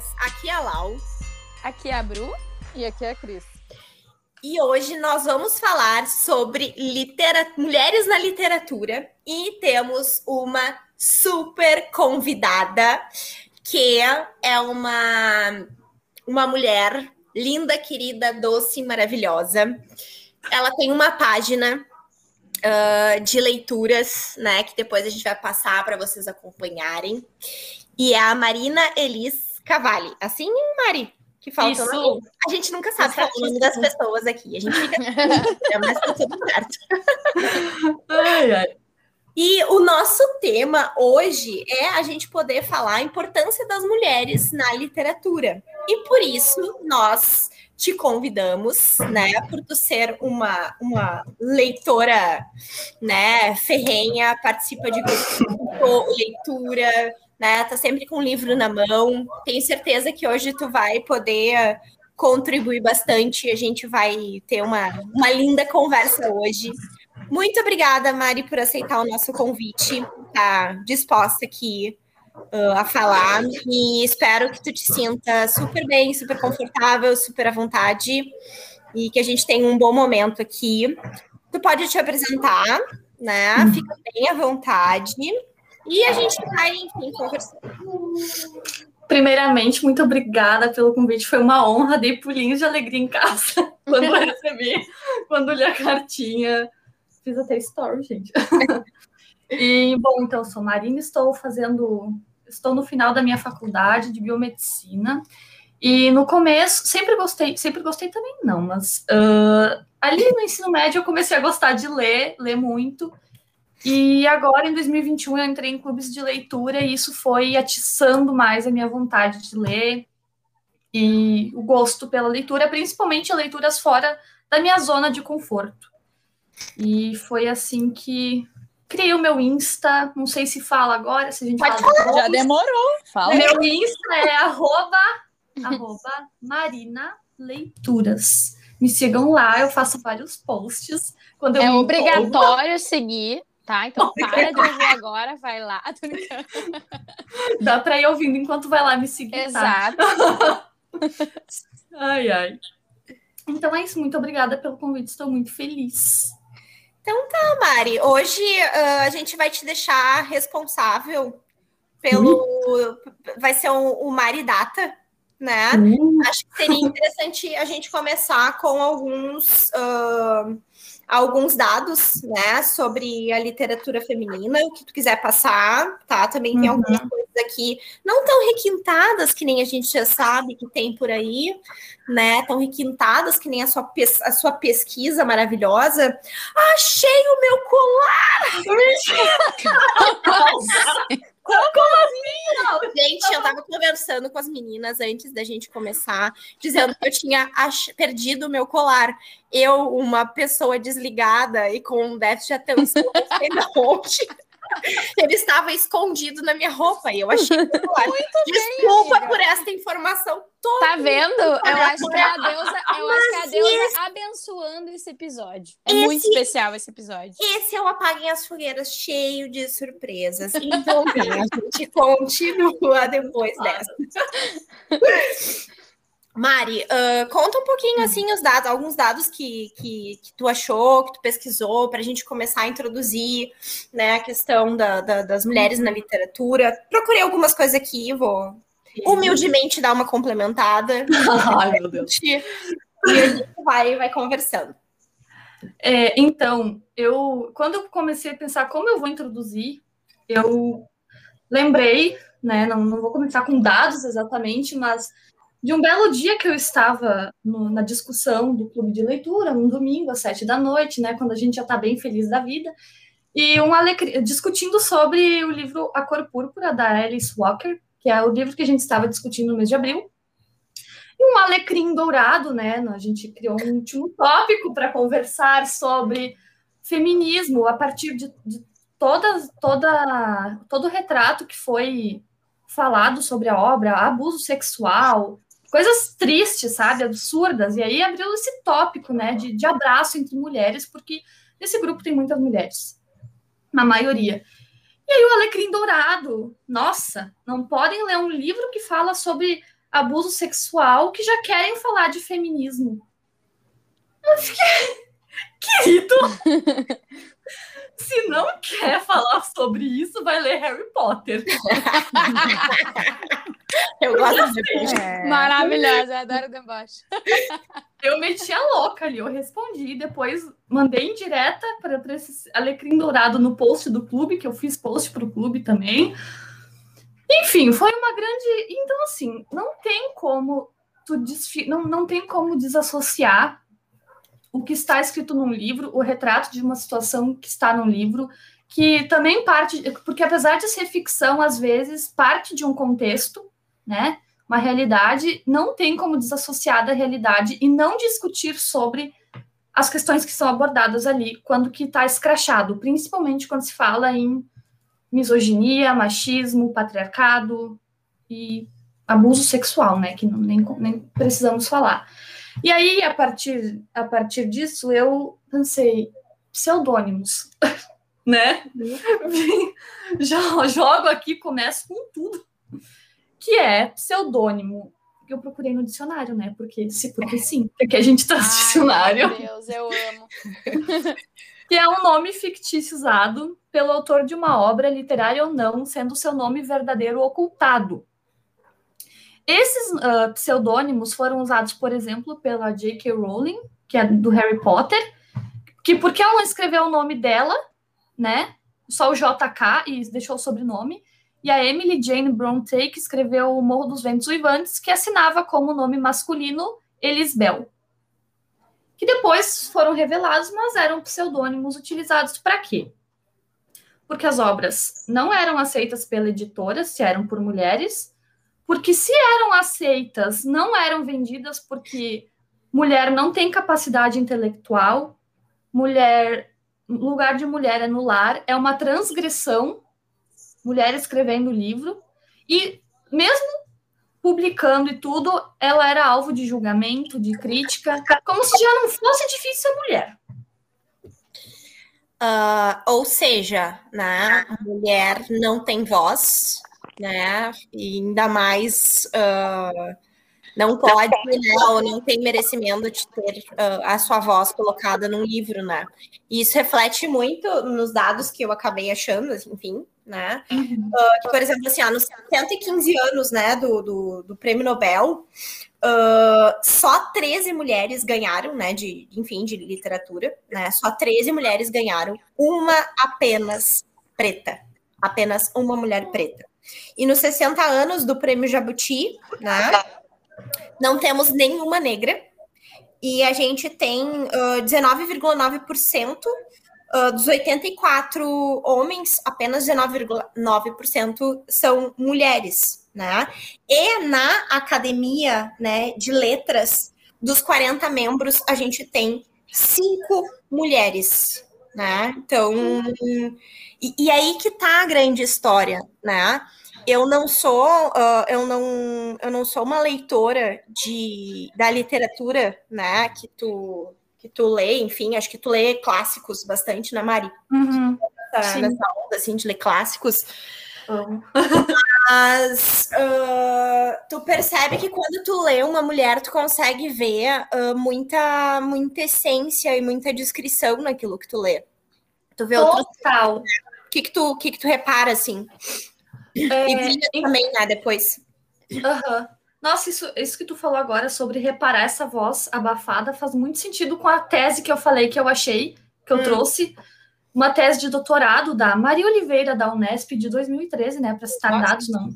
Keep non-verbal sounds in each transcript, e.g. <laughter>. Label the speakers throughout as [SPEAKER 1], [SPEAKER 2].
[SPEAKER 1] meninas. Aqui é a Lau.
[SPEAKER 2] Aqui é a Bru.
[SPEAKER 3] E aqui é a Cris.
[SPEAKER 1] E hoje nós vamos falar sobre litera... mulheres na literatura e temos uma super convidada que é uma uma mulher linda, querida, doce, maravilhosa. Ela tem uma página uh, de leituras, né? Que depois a gente vai passar para vocês acompanharem. E é a Marina Elis Cavalli. Assim, Mari? Que falta
[SPEAKER 2] Isso.
[SPEAKER 1] A gente nunca sabe falar o nome das pessoas aqui. A gente fica. mas tá tudo certo.
[SPEAKER 3] Ai, ai.
[SPEAKER 1] E o nosso tema hoje é a gente poder falar a importância das mulheres na literatura. E por isso nós te convidamos, né, por tu ser uma, uma leitora, né, ferrenha, participa de grupo, leitura, né, tá sempre com o livro na mão. Tenho certeza que hoje tu vai poder contribuir bastante. A gente vai ter uma, uma linda conversa hoje. Muito obrigada, Mari, por aceitar o nosso convite. Tá disposta aqui uh, a falar. E espero que tu te sinta super bem, super confortável, super à vontade. E que a gente tenha um bom momento aqui. Tu pode te apresentar, né? Fica bem à vontade. E a gente vai, enfim, conversando.
[SPEAKER 3] Primeiramente, muito obrigada pelo convite. Foi uma honra, dei pulinhos de alegria em casa <laughs> quando eu recebi, quando li a cartinha. Fiz até story, gente. E, bom, então, sou Marina, estou fazendo, estou no final da minha faculdade de biomedicina. E no começo, sempre gostei, sempre gostei também não, mas uh, ali no ensino médio eu comecei a gostar de ler, ler muito. E agora, em 2021, eu entrei em clubes de leitura e isso foi atiçando mais a minha vontade de ler e o gosto pela leitura, principalmente leituras fora da minha zona de conforto. E foi assim que criei o meu Insta, não sei se fala agora, se a gente
[SPEAKER 1] Pode
[SPEAKER 3] fala.
[SPEAKER 2] Já demorou. Fala.
[SPEAKER 3] Meu Insta é arroba, arroba Marina Leituras. Me sigam lá, eu faço vários posts. Quando eu
[SPEAKER 2] É
[SPEAKER 3] me empolgo.
[SPEAKER 2] obrigatório seguir, tá? Então para de ouvir agora, vai lá. <laughs>
[SPEAKER 3] Dá para ir ouvindo enquanto vai lá me seguir. tá?
[SPEAKER 2] Exato. <laughs>
[SPEAKER 3] Ai, ai. Então é isso, muito obrigada pelo convite, estou muito feliz.
[SPEAKER 1] Mari, hoje ah, a gente vai te deixar responsável pelo. Vai ser o, o Mari Data, né? Acho que seria interessante a gente começar com alguns, ah, alguns dados, né, sobre a literatura feminina, o que tu quiser passar, tá? Também tem
[SPEAKER 3] Uhum.
[SPEAKER 1] algumas coisas aqui não tão requintadas que nem a gente já sabe que tem por aí, né? Tão requintadas que nem a sua, pes- a sua pesquisa maravilhosa. Achei o meu colar! <laughs> Gente, eu tava conversando com as meninas antes da gente começar, dizendo que eu tinha perdido o meu colar. Eu, uma pessoa desligada e com um déficit de atenção, não sei onde. <laughs> Ele estava escondido na minha roupa e eu achei o meu colar. Desculpa
[SPEAKER 2] amiga.
[SPEAKER 1] por esta informação toda.
[SPEAKER 2] Tá vendo? Eu acho que é a deusa, eu acho que é a deusa abençoando esse episódio. É
[SPEAKER 1] Esse-
[SPEAKER 2] muito especial esse episódio.
[SPEAKER 1] Esse é o Apaguem as Fogueiras cheio de surpresas. Então, <laughs> a gente continua depois dessa. <laughs> Mari, ah, conta um pouquinho assim os dados, alguns dados que, que, que tu achou, que tu pesquisou, para a gente começar a introduzir né, a questão da- da- das mulheres na literatura. Procurei algumas coisas aqui, vou humildemente dar uma complementada. <laughs>
[SPEAKER 3] Ai, meu Deus.
[SPEAKER 1] E a gente vai, vai conversando.
[SPEAKER 3] É, então, eu quando eu comecei a pensar como eu vou introduzir, eu lembrei, né? Não, não vou começar com dados exatamente, mas de um belo dia que eu estava no- na discussão do clube de leitura, num domingo, às sete da noite, né? Quando a gente já está bem feliz da vida, e um alecrim, discutindo sobre o livro A Cor Púrpura, da Alice Walker, que é o livro que a gente estava discutindo no mês de abril. E um alecrim dourado, né? A gente criou um último tópico para conversar sobre feminismo a partir de, de toda, toda, todo o retrato que foi falado sobre a obra, abuso sexual, coisas tristes, sabe, absurdas. E aí abriu esse tópico, né, de, de abraço entre mulheres, porque nesse grupo tem muitas mulheres, na maioria. E aí o Alecrim Dourado, nossa, não podem ler um livro que fala sobre abuso sexual que já querem falar de feminismo. Eu fiquei, <laughs> querido, <laughs> se não quer falar sobre isso, vai ler Harry Potter. <laughs>
[SPEAKER 1] Eu gosto de
[SPEAKER 2] é. Maravilhosa, eu adoro o deboche. <laughs>
[SPEAKER 3] Eu meti a louca ali, eu respondi, depois mandei em direta para esse alecrim dourado no post do clube, que eu fiz post para o clube também. Enfim, foi uma grande. Então, assim, não tem como tu desfi... não, não tem como desassociar o que está escrito num livro, o retrato de uma situação que está num livro, que também parte, porque apesar de ser ficção, às vezes parte de um contexto, né? Uma realidade, não tem como desassociar da realidade e não discutir sobre as questões que são abordadas ali quando que está escrachado, principalmente quando se fala em misoginia, machismo, patriarcado e abuso sexual, né? Que não, nem, nem precisamos falar. E aí, a partir, a partir disso, eu pensei, pseudônimos, <laughs> né? <laughs> Já jogo aqui, começo com tudo, que é pseudônimo. Eu procurei no dicionário, né? Porque, se, porque sim, porque a gente tá no dicionário.
[SPEAKER 2] Meu Deus, eu amo. <laughs>
[SPEAKER 3] que é um nome fictício usado pelo autor de uma obra, literária ou não, sendo seu nome verdadeiro ocultado. Esses uh, pseudônimos foram usados, por exemplo, pela J.K. Rowling, que é do Harry Potter, que porque ela não escreveu o nome dela, né? Só o JK e deixou o sobrenome. E a Emily Jane Bronte, que escreveu O Morro dos Ventos Uivantes, que assinava como nome masculino Elisbel. Que depois foram revelados, mas eram pseudônimos utilizados para quê? Porque as obras não eram aceitas pela editora, se eram por mulheres, porque se eram aceitas, não eram vendidas porque mulher não tem capacidade intelectual, mulher, lugar de mulher é no lar, é uma transgressão, mulher escrevendo livro, e mesmo publicando e tudo, ela era alvo de julgamento, de crítica, como se já não fosse difícil ser mulher.
[SPEAKER 1] Uh, ou seja, né, a mulher não tem voz, né? E ainda mais uh, não pode, né? Ou não tem merecimento de ter uh, a sua voz colocada num livro, né? E isso reflete muito nos dados que eu acabei achando, enfim, né? Uhum. Uh, que, por exemplo, assim, ó, nos 115 anos, né, do, do, do Prêmio Nobel, Uh, só 13 mulheres ganharam, né, de, enfim, de literatura, né, só 13 mulheres ganharam, uma apenas preta, apenas uma mulher preta. E nos 60 anos do Prêmio Jabuti, né, não temos nenhuma negra. E a gente tem uh, 19,9% uh, dos 84 homens, apenas 19,9% são mulheres, né? E na academia, né, de letras, dos 40 membros, a gente tem cinco mulheres, né? Então, e, e aí que tá a grande história, né? eu não sou uh, eu não eu não sou uma leitora de da literatura né que tu que tu lê enfim acho que tu lê clássicos bastante né Mari
[SPEAKER 3] uhum.
[SPEAKER 1] nessa, nessa, onda assim de ler clássicos uhum. mas uh, tu percebe que quando tu lê uma mulher tu consegue ver uh, muita muita essência e muita descrição naquilo que tu lê tu vê
[SPEAKER 3] Total.
[SPEAKER 1] outro o que que tu que que tu repara assim é, e brilha também, né, depois.
[SPEAKER 3] Uhum. Nossa, isso, isso que tu falou agora sobre reparar essa voz abafada faz muito sentido com a tese que eu falei, que eu achei, que eu hum. trouxe. Uma tese de doutorado da Maria Oliveira, da Unesp, de 2013, né? Para citar dados, não.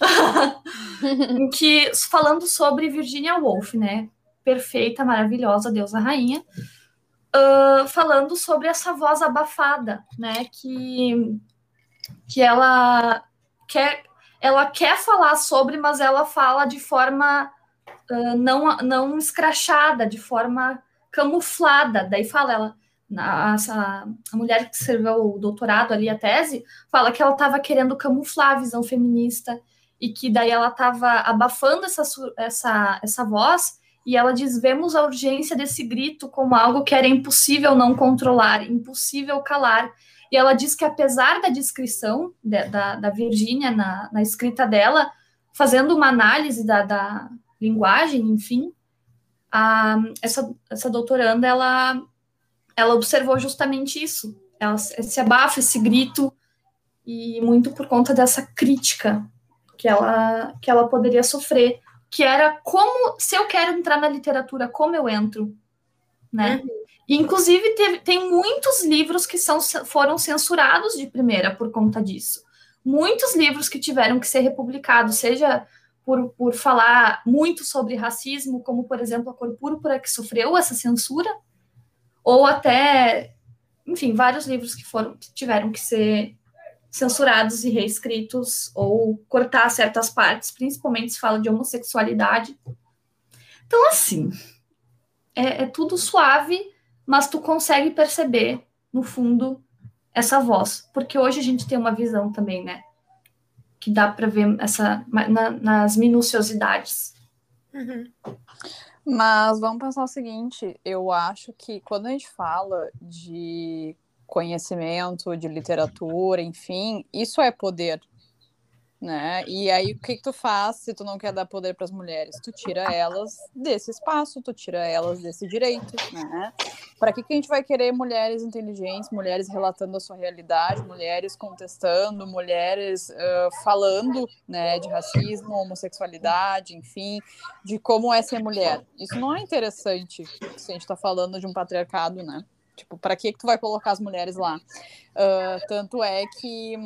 [SPEAKER 3] <laughs> que, falando sobre Virginia Woolf, né? Perfeita, maravilhosa, deusa rainha. Uh, falando sobre essa voz abafada, né? Que, que ela quer, ela quer falar sobre, mas ela fala de forma uh, não, não escrachada, de forma camuflada. Daí fala ela, a, a, mulher que escreveu o doutorado ali, a tese, fala que ela estava querendo camuflar a visão feminista e que daí ela estava abafando essa, essa, essa voz e ela diz: vemos a urgência desse grito como algo que era impossível não controlar, impossível calar. E ela diz que, apesar da descrição de, da, da Virgínia na, na escrita dela, fazendo uma análise da, da linguagem, enfim, a, essa, essa doutoranda, ela, ela observou justamente isso, ela, esse abafo, esse grito, e muito por conta dessa crítica que ela, que ela poderia sofrer, que era como, se eu quero entrar na literatura, como eu entro, né? Uhum. Inclusive, teve, tem muitos livros que são, foram censurados de primeira por conta disso. Muitos livros que tiveram que ser republicados, seja por, por falar muito sobre racismo, como, por exemplo, a Cor Púrpura, que sofreu essa censura, ou até, enfim, vários livros que foram que tiveram que ser censurados e reescritos, ou cortar certas partes, principalmente se fala de homossexualidade. Então, assim, é, é tudo suave, mas tu consegue perceber, no fundo, essa voz. Porque hoje a gente tem uma visão também, né? que dá para ver essa na, nas minuciosidades.
[SPEAKER 2] Uhum. Mas vamos pensar o seguinte: eu acho que quando a gente fala de conhecimento, de literatura, enfim, isso é poder né? E aí o que, que tu faz se tu não quer dar poder para as mulheres? Tu tira elas desse espaço, tu tira elas desse direito, né? Para que, que a gente vai querer mulheres inteligentes, mulheres relatando a sua realidade, mulheres contestando, mulheres uh, falando, né, de racismo, homossexualidade, enfim, de como é ser mulher? Isso não é interessante se a gente está falando de um patriarcado, né? Tipo, para que que tu vai colocar as mulheres lá? Uh, tanto é que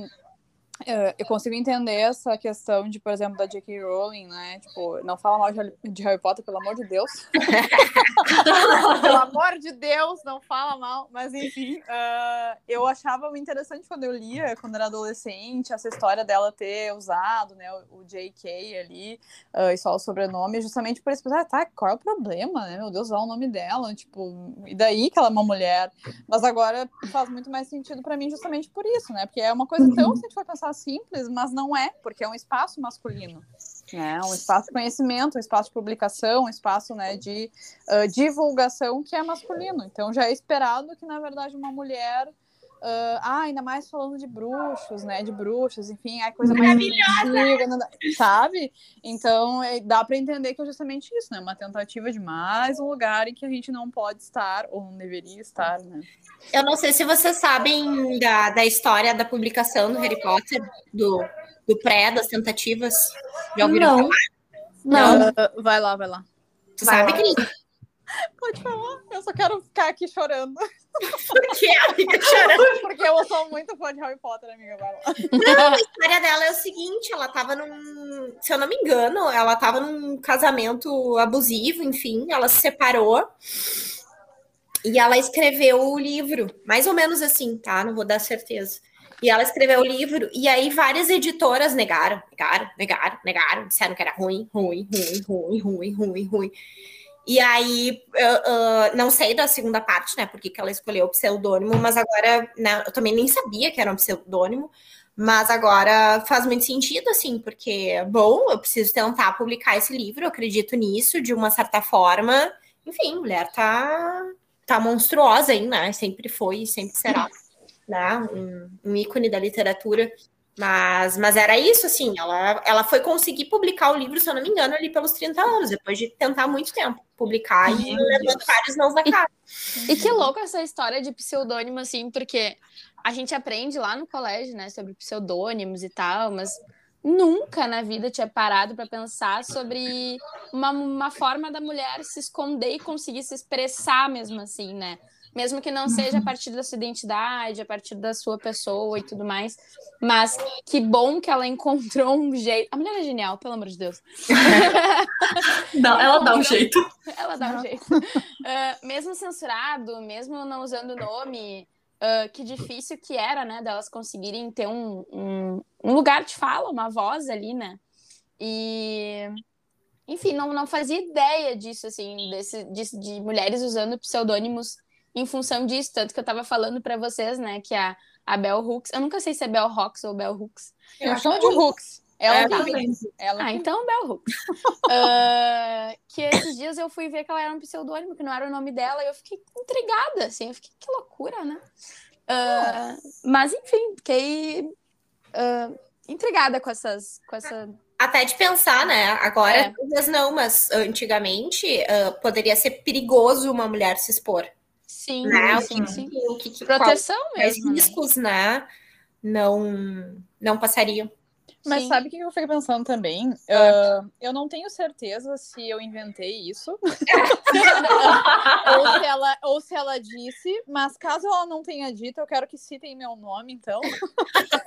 [SPEAKER 2] eu consigo entender essa questão de, por exemplo, da J.K. Rowling, né? Tipo, não fala mal de Harry Potter, pelo amor de Deus. <laughs> pelo amor de Deus, não fala mal. Mas, enfim, uh, eu achava interessante quando eu lia, quando era adolescente, essa história dela ter usado, né, o, J.K. ali, uh, e só o sobrenome, justamente por isso. Ah, tá, qual é o problema, né? Meu Deus, usar o nome dela, tipo, e daí que ela é uma mulher. Mas agora faz muito mais sentido para mim justamente por isso, né? Porque é uma coisa tão, se a gente for pensar simples, mas não é, porque é um espaço masculino. Né? Um espaço de conhecimento, um espaço de publicação, um espaço né, de uh, divulgação que é masculino. Então já é esperado que, na verdade, uma mulher Uh, ah, ainda mais falando de bruxos, né? De bruxas, enfim, é coisa mais antiga, sabe? Então é, dá para entender que é justamente isso, né? Uma tentativa de mais um lugar em que a gente não pode estar ou não deveria estar, né?
[SPEAKER 1] Eu não sei se vocês sabem da, da história da publicação do Harry Potter, do, do pré, das tentativas. Já ouviram
[SPEAKER 3] não. falar? Não.
[SPEAKER 2] Uh, vai lá, vai lá.
[SPEAKER 1] Tu vai sabe, querida?
[SPEAKER 2] Pode falar, eu só quero ficar aqui chorando.
[SPEAKER 1] Por que, amiga, chorando? <laughs>
[SPEAKER 2] Porque eu sou muito fã de Harry Potter, amiga, vai lá.
[SPEAKER 1] Não, a história dela é o seguinte, ela tava num, se eu não me engano, ela tava num casamento abusivo, enfim, ela se separou e ela escreveu o livro, mais ou menos assim, tá? Não vou dar certeza. E ela escreveu o livro, e aí várias editoras negaram, negaram, negaram, negaram, disseram que era ruim, ruim, ruim, ruim, ruim, ruim, ruim. E aí, uh, uh, não sei da segunda parte, né? Porque que ela escolheu o pseudônimo, mas agora, né, eu também nem sabia que era um pseudônimo, mas agora faz muito sentido, assim, porque, bom, eu preciso tentar publicar esse livro, eu acredito nisso, de uma certa forma. Enfim, mulher tá, tá monstruosa aí, né? Sempre foi e sempre será, né? Um, um ícone da literatura. Mas, mas era isso, assim, ela, ela foi conseguir publicar o livro, se eu não me engano, ali pelos 30 anos, depois de tentar muito tempo publicar e levando vários não na cara.
[SPEAKER 2] E que louco essa história de pseudônimo, assim, porque a gente aprende lá no colégio, né, sobre pseudônimos e tal, mas nunca na vida tinha parado para pensar sobre uma, uma forma da mulher se esconder e conseguir se expressar mesmo assim, né? Mesmo que não seja a partir da sua identidade, a partir da sua pessoa e tudo mais. Mas que bom que ela encontrou um jeito. A mulher é genial, pelo amor de Deus. <laughs>
[SPEAKER 3] não, ela dá um jeito.
[SPEAKER 2] Ela dá um jeito. Uh, mesmo censurado, mesmo não usando o nome, uh, que difícil que era, né, delas conseguirem ter um, um, um lugar de fala, uma voz ali, né? E enfim, não, não fazia ideia disso, assim, desse, de, de mulheres usando pseudônimos em função disso, tanto que eu tava falando para vocês, né, que a, a Bell Hooks, eu nunca sei se é Bell Hooks ou Bell Hooks.
[SPEAKER 3] Eu, chamo de Hooks.
[SPEAKER 2] Ela é. Ela ah, então Bell Hooks. uh, <laughs> que esses dias eu fui ver que ela era um pseudônimo, que não era o nome dela, e eu fiquei intrigada, assim, eu fiquei, que loucura, né? Uh, mas, enfim, fiquei uh, intrigada com essas, com essa
[SPEAKER 1] até de pensar, né? Agora,
[SPEAKER 2] É.
[SPEAKER 1] talvez não, mas antigamente ah, poderia ser perigoso uma mulher se expor.
[SPEAKER 4] Sim,
[SPEAKER 1] Né? O
[SPEAKER 4] sim,
[SPEAKER 1] que-
[SPEAKER 4] sim.
[SPEAKER 1] o que, que
[SPEAKER 4] Proteção
[SPEAKER 1] quais
[SPEAKER 4] mesmo. né?
[SPEAKER 1] riscos, né? Não, não passariam.
[SPEAKER 2] Mas
[SPEAKER 4] Sim.
[SPEAKER 2] sabe o que eu fiquei pensando também? Ah, eu não tenho certeza se eu inventei isso. <laughs> ou, se ela, ou se ela disse, mas caso ela não tenha dito, eu quero que citem meu nome, então. <laughs>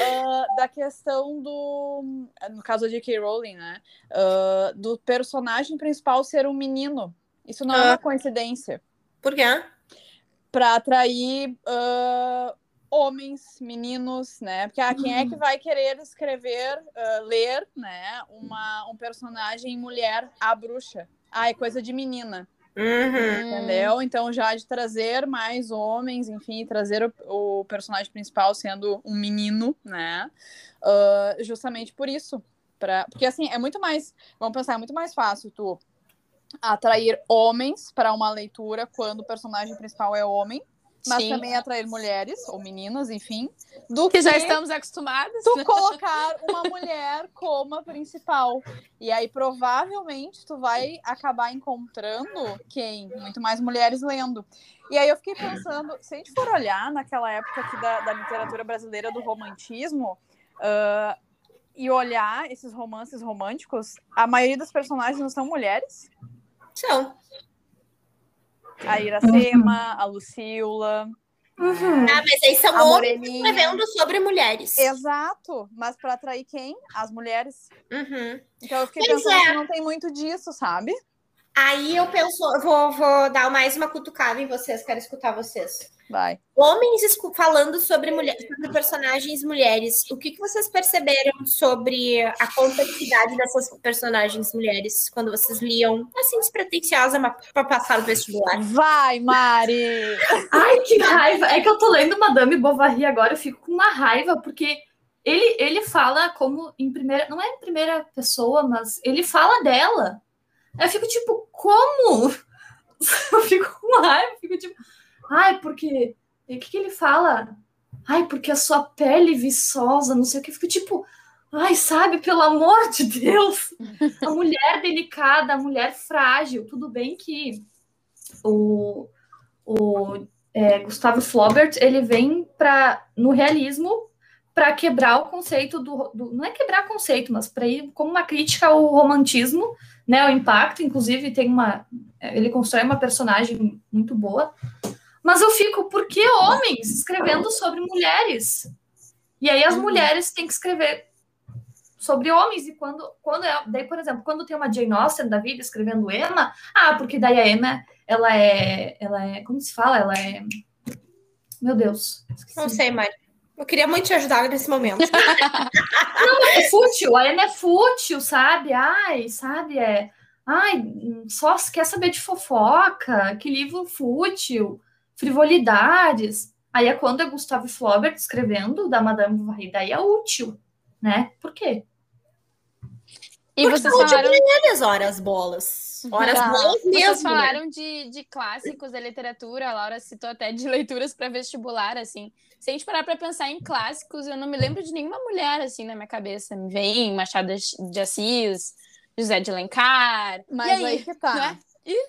[SPEAKER 2] Ah, da questão do. No caso da J.K. Rowling, né? Ah, do personagem principal ser um menino. Isso não é uma coincidência.
[SPEAKER 1] Por quê?
[SPEAKER 2] Pra atrair ah, homens, meninos, né? Porque ah, quem é que vai querer escrever, ah, ler, né? Uma, um personagem mulher, a bruxa? Ah, é coisa de menina,
[SPEAKER 1] Uhum.
[SPEAKER 2] entendeu? Então já de trazer mais homens, enfim, trazer o, o personagem principal sendo um menino, né? Ah, justamente por isso. Pra, porque assim, é muito mais. Vamos pensar, é muito mais fácil tu atrair homens para uma leitura quando o personagem principal é homem, mas
[SPEAKER 4] Sim.
[SPEAKER 2] também atrair mulheres ou meninas, enfim, do
[SPEAKER 4] Que
[SPEAKER 2] que
[SPEAKER 4] já estamos acostumados.
[SPEAKER 2] tu colocar uma mulher como a principal. E aí, provavelmente, tu vai acabar encontrando quem? Muito mais mulheres lendo. E aí eu fiquei pensando, se a gente for olhar naquela época aqui da, da literatura brasileira do romantismo, ah, e olhar esses romances românticos, a maioria dos personagens não são mulheres.
[SPEAKER 1] São.
[SPEAKER 2] A Iracema, a Lucila,
[SPEAKER 3] Uhum.
[SPEAKER 1] Ah, mas aí são
[SPEAKER 2] a
[SPEAKER 1] homens escrevendo sobre mulheres.
[SPEAKER 2] Exato, mas para atrair quem? As mulheres.
[SPEAKER 1] Uhum.
[SPEAKER 2] Então eu fiquei
[SPEAKER 1] Pois
[SPEAKER 2] pensando
[SPEAKER 1] é.
[SPEAKER 2] que não tem muito disso, sabe?
[SPEAKER 1] Aí eu penso, vou, vou dar mais uma cutucada em vocês, quero escutar vocês.
[SPEAKER 2] Vai.
[SPEAKER 1] Homens falando sobre, mulher, sobre personagens mulheres, o que, que vocês perceberam sobre a complexidade dessas personagens mulheres quando vocês liam, assim, despretensiosa para passar o vestibular?
[SPEAKER 2] Vai, Mari! <laughs>
[SPEAKER 3] Ai, que raiva! É que eu tô lendo Madame Bovary agora, eu fico com uma raiva, porque ele, ele fala como em primeira. Não é em primeira pessoa, mas ele fala dela. Eu fico tipo, como? <laughs> Eu fico com raiva, fico tipo, ai, porque. O que, que ele fala? Ai, porque a sua pele viçosa, não sei o que. Eu fico tipo, ai, sabe, pelo amor de Deus! A mulher delicada, a mulher frágil. Tudo bem que o, o é, Gustavo Flaubert ele vem para no realismo para quebrar o conceito do, do- não é quebrar conceito, mas para ir como uma crítica ao romantismo, né, o impacto, inclusive tem uma ele constrói uma personagem muito boa. Mas eu fico, por que homens escrevendo sobre mulheres? E aí as mulheres têm que escrever sobre homens e quando quando é, daí por exemplo, quando tem uma Jane Austen da vida escrevendo Emma, ah, porque daí a Emma ela é ela é, como se fala? Ela é Meu Deus. esqueci.
[SPEAKER 1] Não sei, Mari. Eu queria muito te ajudar nesse momento. <laughs>
[SPEAKER 3] é fútil, a Ana é fútil, sabe? Ai, sabe? É. Ai, só quer saber de fofoca, que livro fútil, frivolidades. Aí é quando é Gustavo Flaubert escrevendo da Madame Bovary, daí é útil, né? Por quê?
[SPEAKER 4] E
[SPEAKER 1] Porque
[SPEAKER 4] vocês falaram,
[SPEAKER 1] mulheres, horas bolas. Horas bolas
[SPEAKER 4] vocês
[SPEAKER 1] mesmo. né?
[SPEAKER 4] falaram de, de clássicos da literatura, a Laura citou até de <laughs> leituras para vestibular, assim. Se a gente parar para pensar em clássicos, eu não me lembro de nenhuma mulher, assim, na minha cabeça. Me vem Machado de Assis, José de Alencar.
[SPEAKER 2] Mas
[SPEAKER 4] E
[SPEAKER 2] aí,
[SPEAKER 4] aí?
[SPEAKER 2] que tá.
[SPEAKER 4] né?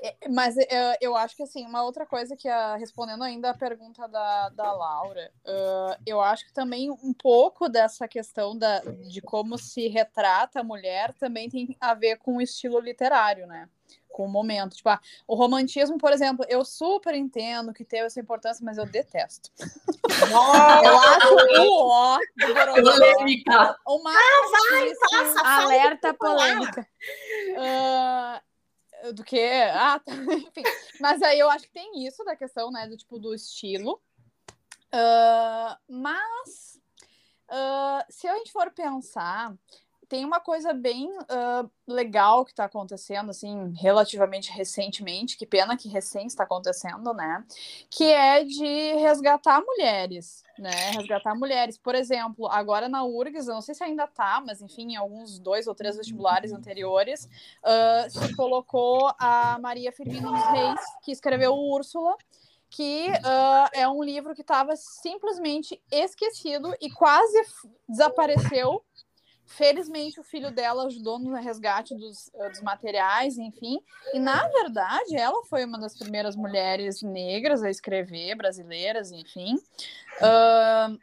[SPEAKER 2] É, Mas eu, eu acho que assim, uma outra coisa que a, respondendo ainda a pergunta da, da Laura, ah, eu acho que também um pouco dessa questão da, de como se retrata a mulher também tem a ver com o estilo literário, né? Com o momento. Tipo, ah, o romantismo, por exemplo, eu super entendo que teve essa importância, mas eu detesto. Eu acho o ó.
[SPEAKER 3] Polêmica.
[SPEAKER 2] O mais
[SPEAKER 1] Passa, fala
[SPEAKER 4] Alerta polêmica.
[SPEAKER 2] Ah, do que? Ah, tá. <laughs> Enfim. Mas aí eu acho que tem isso da questão, né? Do tipo do estilo. Ah, mas ah, se a gente for pensar, tem uma coisa bem ah, legal que está acontecendo, assim, relativamente recentemente, que pena que recém está acontecendo, né? Que é de resgatar mulheres, né? Resgatar mulheres. Por exemplo, agora na URGS, eu não sei se ainda tá, mas enfim, em alguns dois ou três vestibulares anteriores, ah, se colocou a Maria Firmina dos Reis, que escreveu Úrsula, que ah, é um livro que estava simplesmente esquecido e quase desapareceu felizmente o filho dela ajudou no resgate dos, eh, dos materiais, enfim. E na verdade, ela foi uma das primeiras mulheres negras a escrever, brasileiras, enfim. Uh,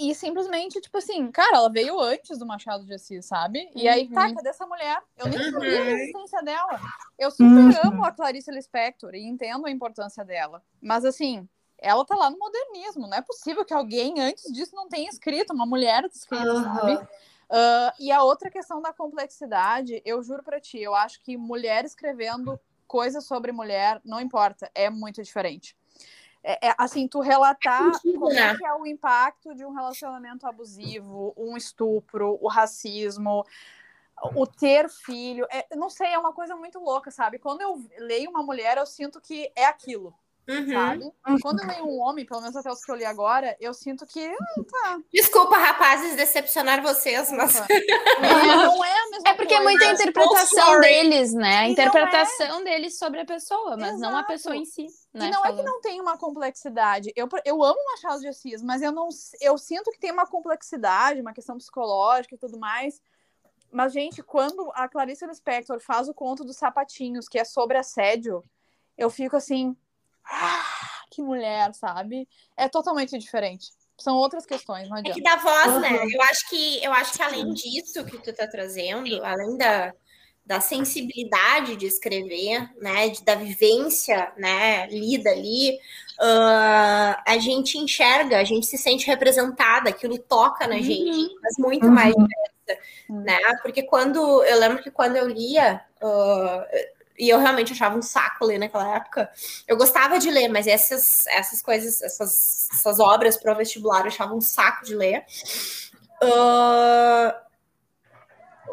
[SPEAKER 2] e simplesmente, tipo assim, cara, ela veio antes do Machado de Assis, sabe? E aí, tá, cadê essa mulher? Eu nem sabia da existência dela. Eu super
[SPEAKER 5] Uhum.
[SPEAKER 2] amo a Clarice Lispector e entendo a importância dela. Mas, assim, ela tá lá no modernismo. Não é possível que alguém antes disso não tenha escrito, uma mulher escrita,
[SPEAKER 3] Aham.
[SPEAKER 2] sabe? Ah, e a outra questão da complexidade, eu juro pra ti, eu acho que mulher escrevendo coisas sobre mulher, não importa, é muito diferente. É, é, assim, tu relatar
[SPEAKER 1] sentido,
[SPEAKER 2] como é
[SPEAKER 1] né?
[SPEAKER 2] que é o impacto de um relacionamento abusivo, um estupro, o racismo, o ter filho, é, não sei, é uma coisa muito louca, sabe? Quando eu leio uma mulher, eu sinto que é aquilo,
[SPEAKER 1] Uhum.
[SPEAKER 2] sabe? Quando eu leio um homem, pelo menos até os que eu li agora, eu sinto que ah, tá.
[SPEAKER 1] Desculpa, rapazes, decepcionar vocês, mas
[SPEAKER 2] Ufa. É, não é a mesma
[SPEAKER 4] É porque é
[SPEAKER 2] coisa.
[SPEAKER 4] muita interpretação
[SPEAKER 1] sorry.
[SPEAKER 4] deles, né? A
[SPEAKER 2] E
[SPEAKER 4] interpretação deles sobre a pessoa, mas não a
[SPEAKER 2] Exato.
[SPEAKER 4] pessoa em si. Né?
[SPEAKER 2] E não é que não tem uma complexidade. Eu, eu amo Machado de Assis, mas eu não eu sinto que tem uma complexidade, uma questão psicológica e tudo mais. Mas, gente, quando a Clarice Lispector faz o conto dos sapatinhos, que é sobre assédio, eu fico assim. "Ah, <laughs> que mulher, sabe? É totalmente diferente. São outras questões, não
[SPEAKER 1] É que
[SPEAKER 2] adianta.
[SPEAKER 1] dá voz,
[SPEAKER 3] Uhum.
[SPEAKER 1] né? Eu acho que eu acho que além disso que tu tá trazendo, além da, da sensibilidade de escrever, né, de, da vivência, né, lida ali, ah, a gente enxerga, a gente se sente representada, aquilo toca na gente, mas muito
[SPEAKER 3] Uhum.
[SPEAKER 1] mais
[SPEAKER 2] Uhum.
[SPEAKER 1] né? Porque quando eu lembro que quando eu lia ah, e eu realmente achava um saco ler naquela época. Eu gostava de ler, mas essas, essas coisas, essas, essas obras para o vestibular eu achava um saco de ler. Ah,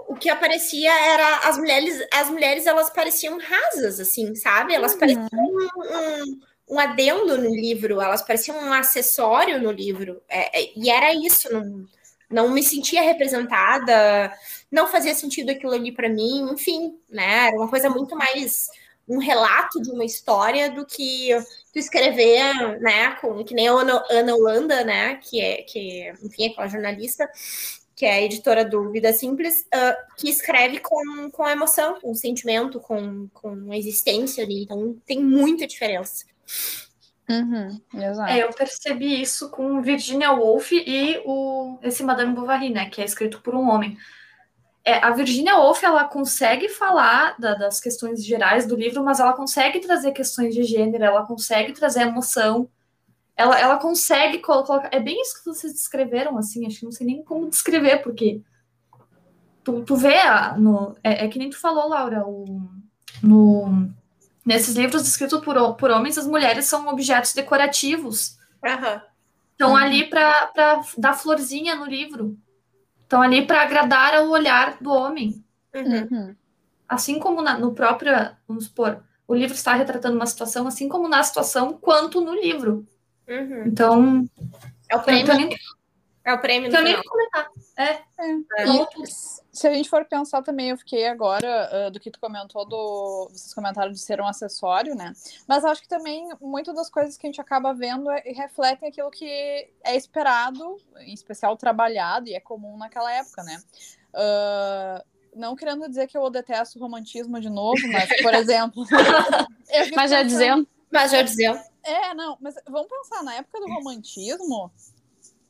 [SPEAKER 1] o que aparecia era as mulheres, as mulheres elas pareciam rasas, assim, sabe? Elas pareciam um, um, um adendo no livro, elas pareciam um acessório no livro. É, é, e era isso, não, não me sentia representada, não fazia sentido aquilo ali para mim, enfim, né? Era uma coisa muito mais um relato de uma história do que tu escrever, né, com que nem a Ana, Ana Holanda, né, que é que, enfim, é aquela jornalista que é a editora do Vida Simples, uh, que escreve com, com emoção, com sentimento, com, com existência ali. Então tem muita diferença.
[SPEAKER 2] Uhum, exato.
[SPEAKER 3] É, eu percebi isso com Virginia Woolf e o, esse Madame Bovary, né, que é escrito por um homem. É, a Virginia Woolf, ela consegue falar da, das questões gerais do livro, mas ela consegue trazer questões de gênero, ela consegue trazer emoção, ela, ela consegue colocar... É bem isso que vocês descreveram, assim, acho que não sei nem como descrever, porque tu, tu vê, a, no, é, é que nem tu falou, Laura, o, no, nesses livros escritos por, por homens, as mulheres são objetos decorativos,
[SPEAKER 1] Uhum.
[SPEAKER 3] Estão
[SPEAKER 2] Uhum.
[SPEAKER 3] ali para dar florzinha no livro. Estão ali para agradar ao olhar do homem.
[SPEAKER 1] Uhum.
[SPEAKER 2] Uhum.
[SPEAKER 3] Assim como na, no próprio, vamos supor, o livro está retratando uma situação, assim como na situação, quanto no livro.
[SPEAKER 1] Uhum.
[SPEAKER 3] Então,
[SPEAKER 1] É o
[SPEAKER 3] eu não
[SPEAKER 1] prêmio,
[SPEAKER 3] nem,
[SPEAKER 1] é o prêmio
[SPEAKER 3] tenho nem comentar. É,
[SPEAKER 1] É.
[SPEAKER 3] tudo.
[SPEAKER 2] Se a gente for pensar também, eu fiquei agora ah, do que tu comentou do. Vocês comentaram de ser um acessório, né? Mas acho que também muito das coisas que a gente acaba vendo é- refletem aquilo que é esperado, em especial trabalhado, e é comum naquela época, né? Ah, não querendo dizer que eu detesto o romantismo de novo, mas, por <laughs> exemplo.
[SPEAKER 4] Mas já
[SPEAKER 2] pensando-
[SPEAKER 4] dizendo,
[SPEAKER 1] Mas já dizendo.
[SPEAKER 2] é, não, mas vamos pensar, na época do romantismo,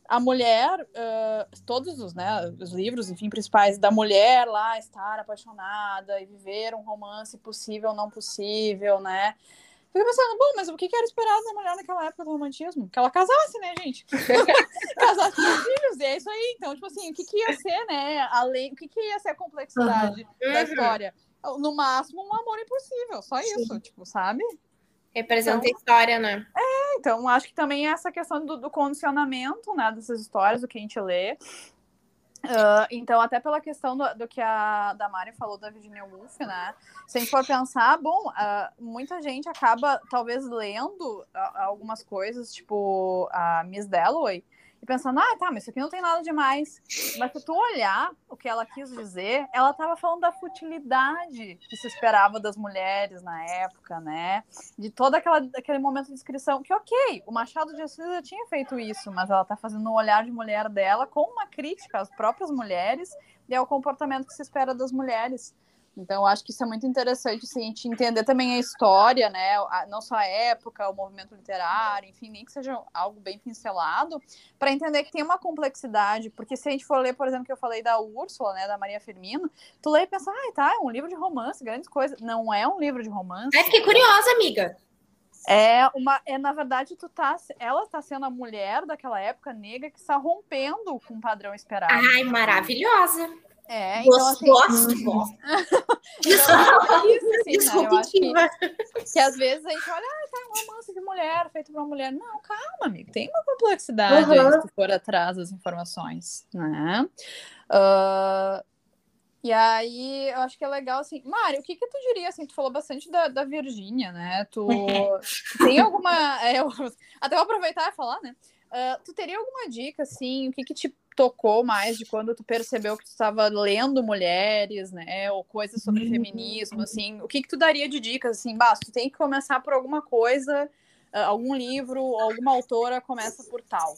[SPEAKER 2] a mulher, ah, todos os, né, os livros, enfim, principais, da mulher lá estar apaixonada e viver um romance possível ou não possível, né? Fico pensando, bom, mas o que era esperado da mulher naquela época do romantismo? Que ela casasse, né, gente? <laughs> casasse com filhos, e é isso aí. Então, tipo assim, o que que ia ser, né? Além, o que que ia ser a complexidade da
[SPEAKER 1] Uhum.
[SPEAKER 2] história? No máximo, um amor impossível, só isso, tipo, sabe?
[SPEAKER 1] Representa a história, né?
[SPEAKER 2] Então, acho que também essa questão do, do condicionamento, né, dessas histórias, do que a gente lê. Ah, então, até pela questão do, do que a Damari falou da Virginia Woolf, né? Se a gente for pensar, bom, ah, muita gente acaba talvez lendo ah, algumas coisas, tipo a Miss Dalloway, e pensando, ah, tá, mas isso aqui não tem nada demais. Mas se tu olhar o que ela quis dizer, ela estava falando da futilidade que se esperava das mulheres na época, né? De todo aquela, aquele momento de descrição, que ok, o Machado de Assis já tinha feito isso, mas ela está fazendo um olhar de mulher dela com uma crítica às próprias mulheres e ao comportamento que se espera das mulheres. Então, eu acho que isso é muito interessante assim, a gente entender também a história, né? Não só a época, o movimento literário, enfim, nem que seja algo bem pincelado, para entender que tem uma complexidade. Porque se a gente for ler, por exemplo, que eu falei da Úrsula, né, da Maria Firmino, tu lê e pensa, ah, tá, é um livro de romance, grandes coisas. Não é um livro de romance.
[SPEAKER 1] É, fiquei curiosa, amiga.
[SPEAKER 2] É uma, é na verdade tu tá, ela está sendo a mulher daquela época negra que está rompendo com o padrão esperado.
[SPEAKER 1] Ai, maravilhosa.
[SPEAKER 2] É, então assim.
[SPEAKER 1] Gosto, <laughs> gosto.
[SPEAKER 2] então, isso, assim, né? Eu acho que, que às vezes a gente olha, ah, tá um romance de mulher, feito por uma mulher. Não, calma, amigo, tem uma complexidade uhum. aí, se for atrás das informações, né? Uh, e aí, eu acho que é legal, assim, Mário, o que que tu diria, assim, tu falou bastante da, da Virgínia, né? Tu <laughs> tem alguma... É, eu, até vou aproveitar e falar, né? Uh, tu teria alguma dica, assim, o que que te tocou mais de quando tu percebeu que tu estava lendo mulheres, né, ou coisas sobre uhum. feminismo, assim, o que que tu daria de dicas, assim, basta, tu tem que começar por alguma coisa, uh, algum livro, alguma autora começa por tal.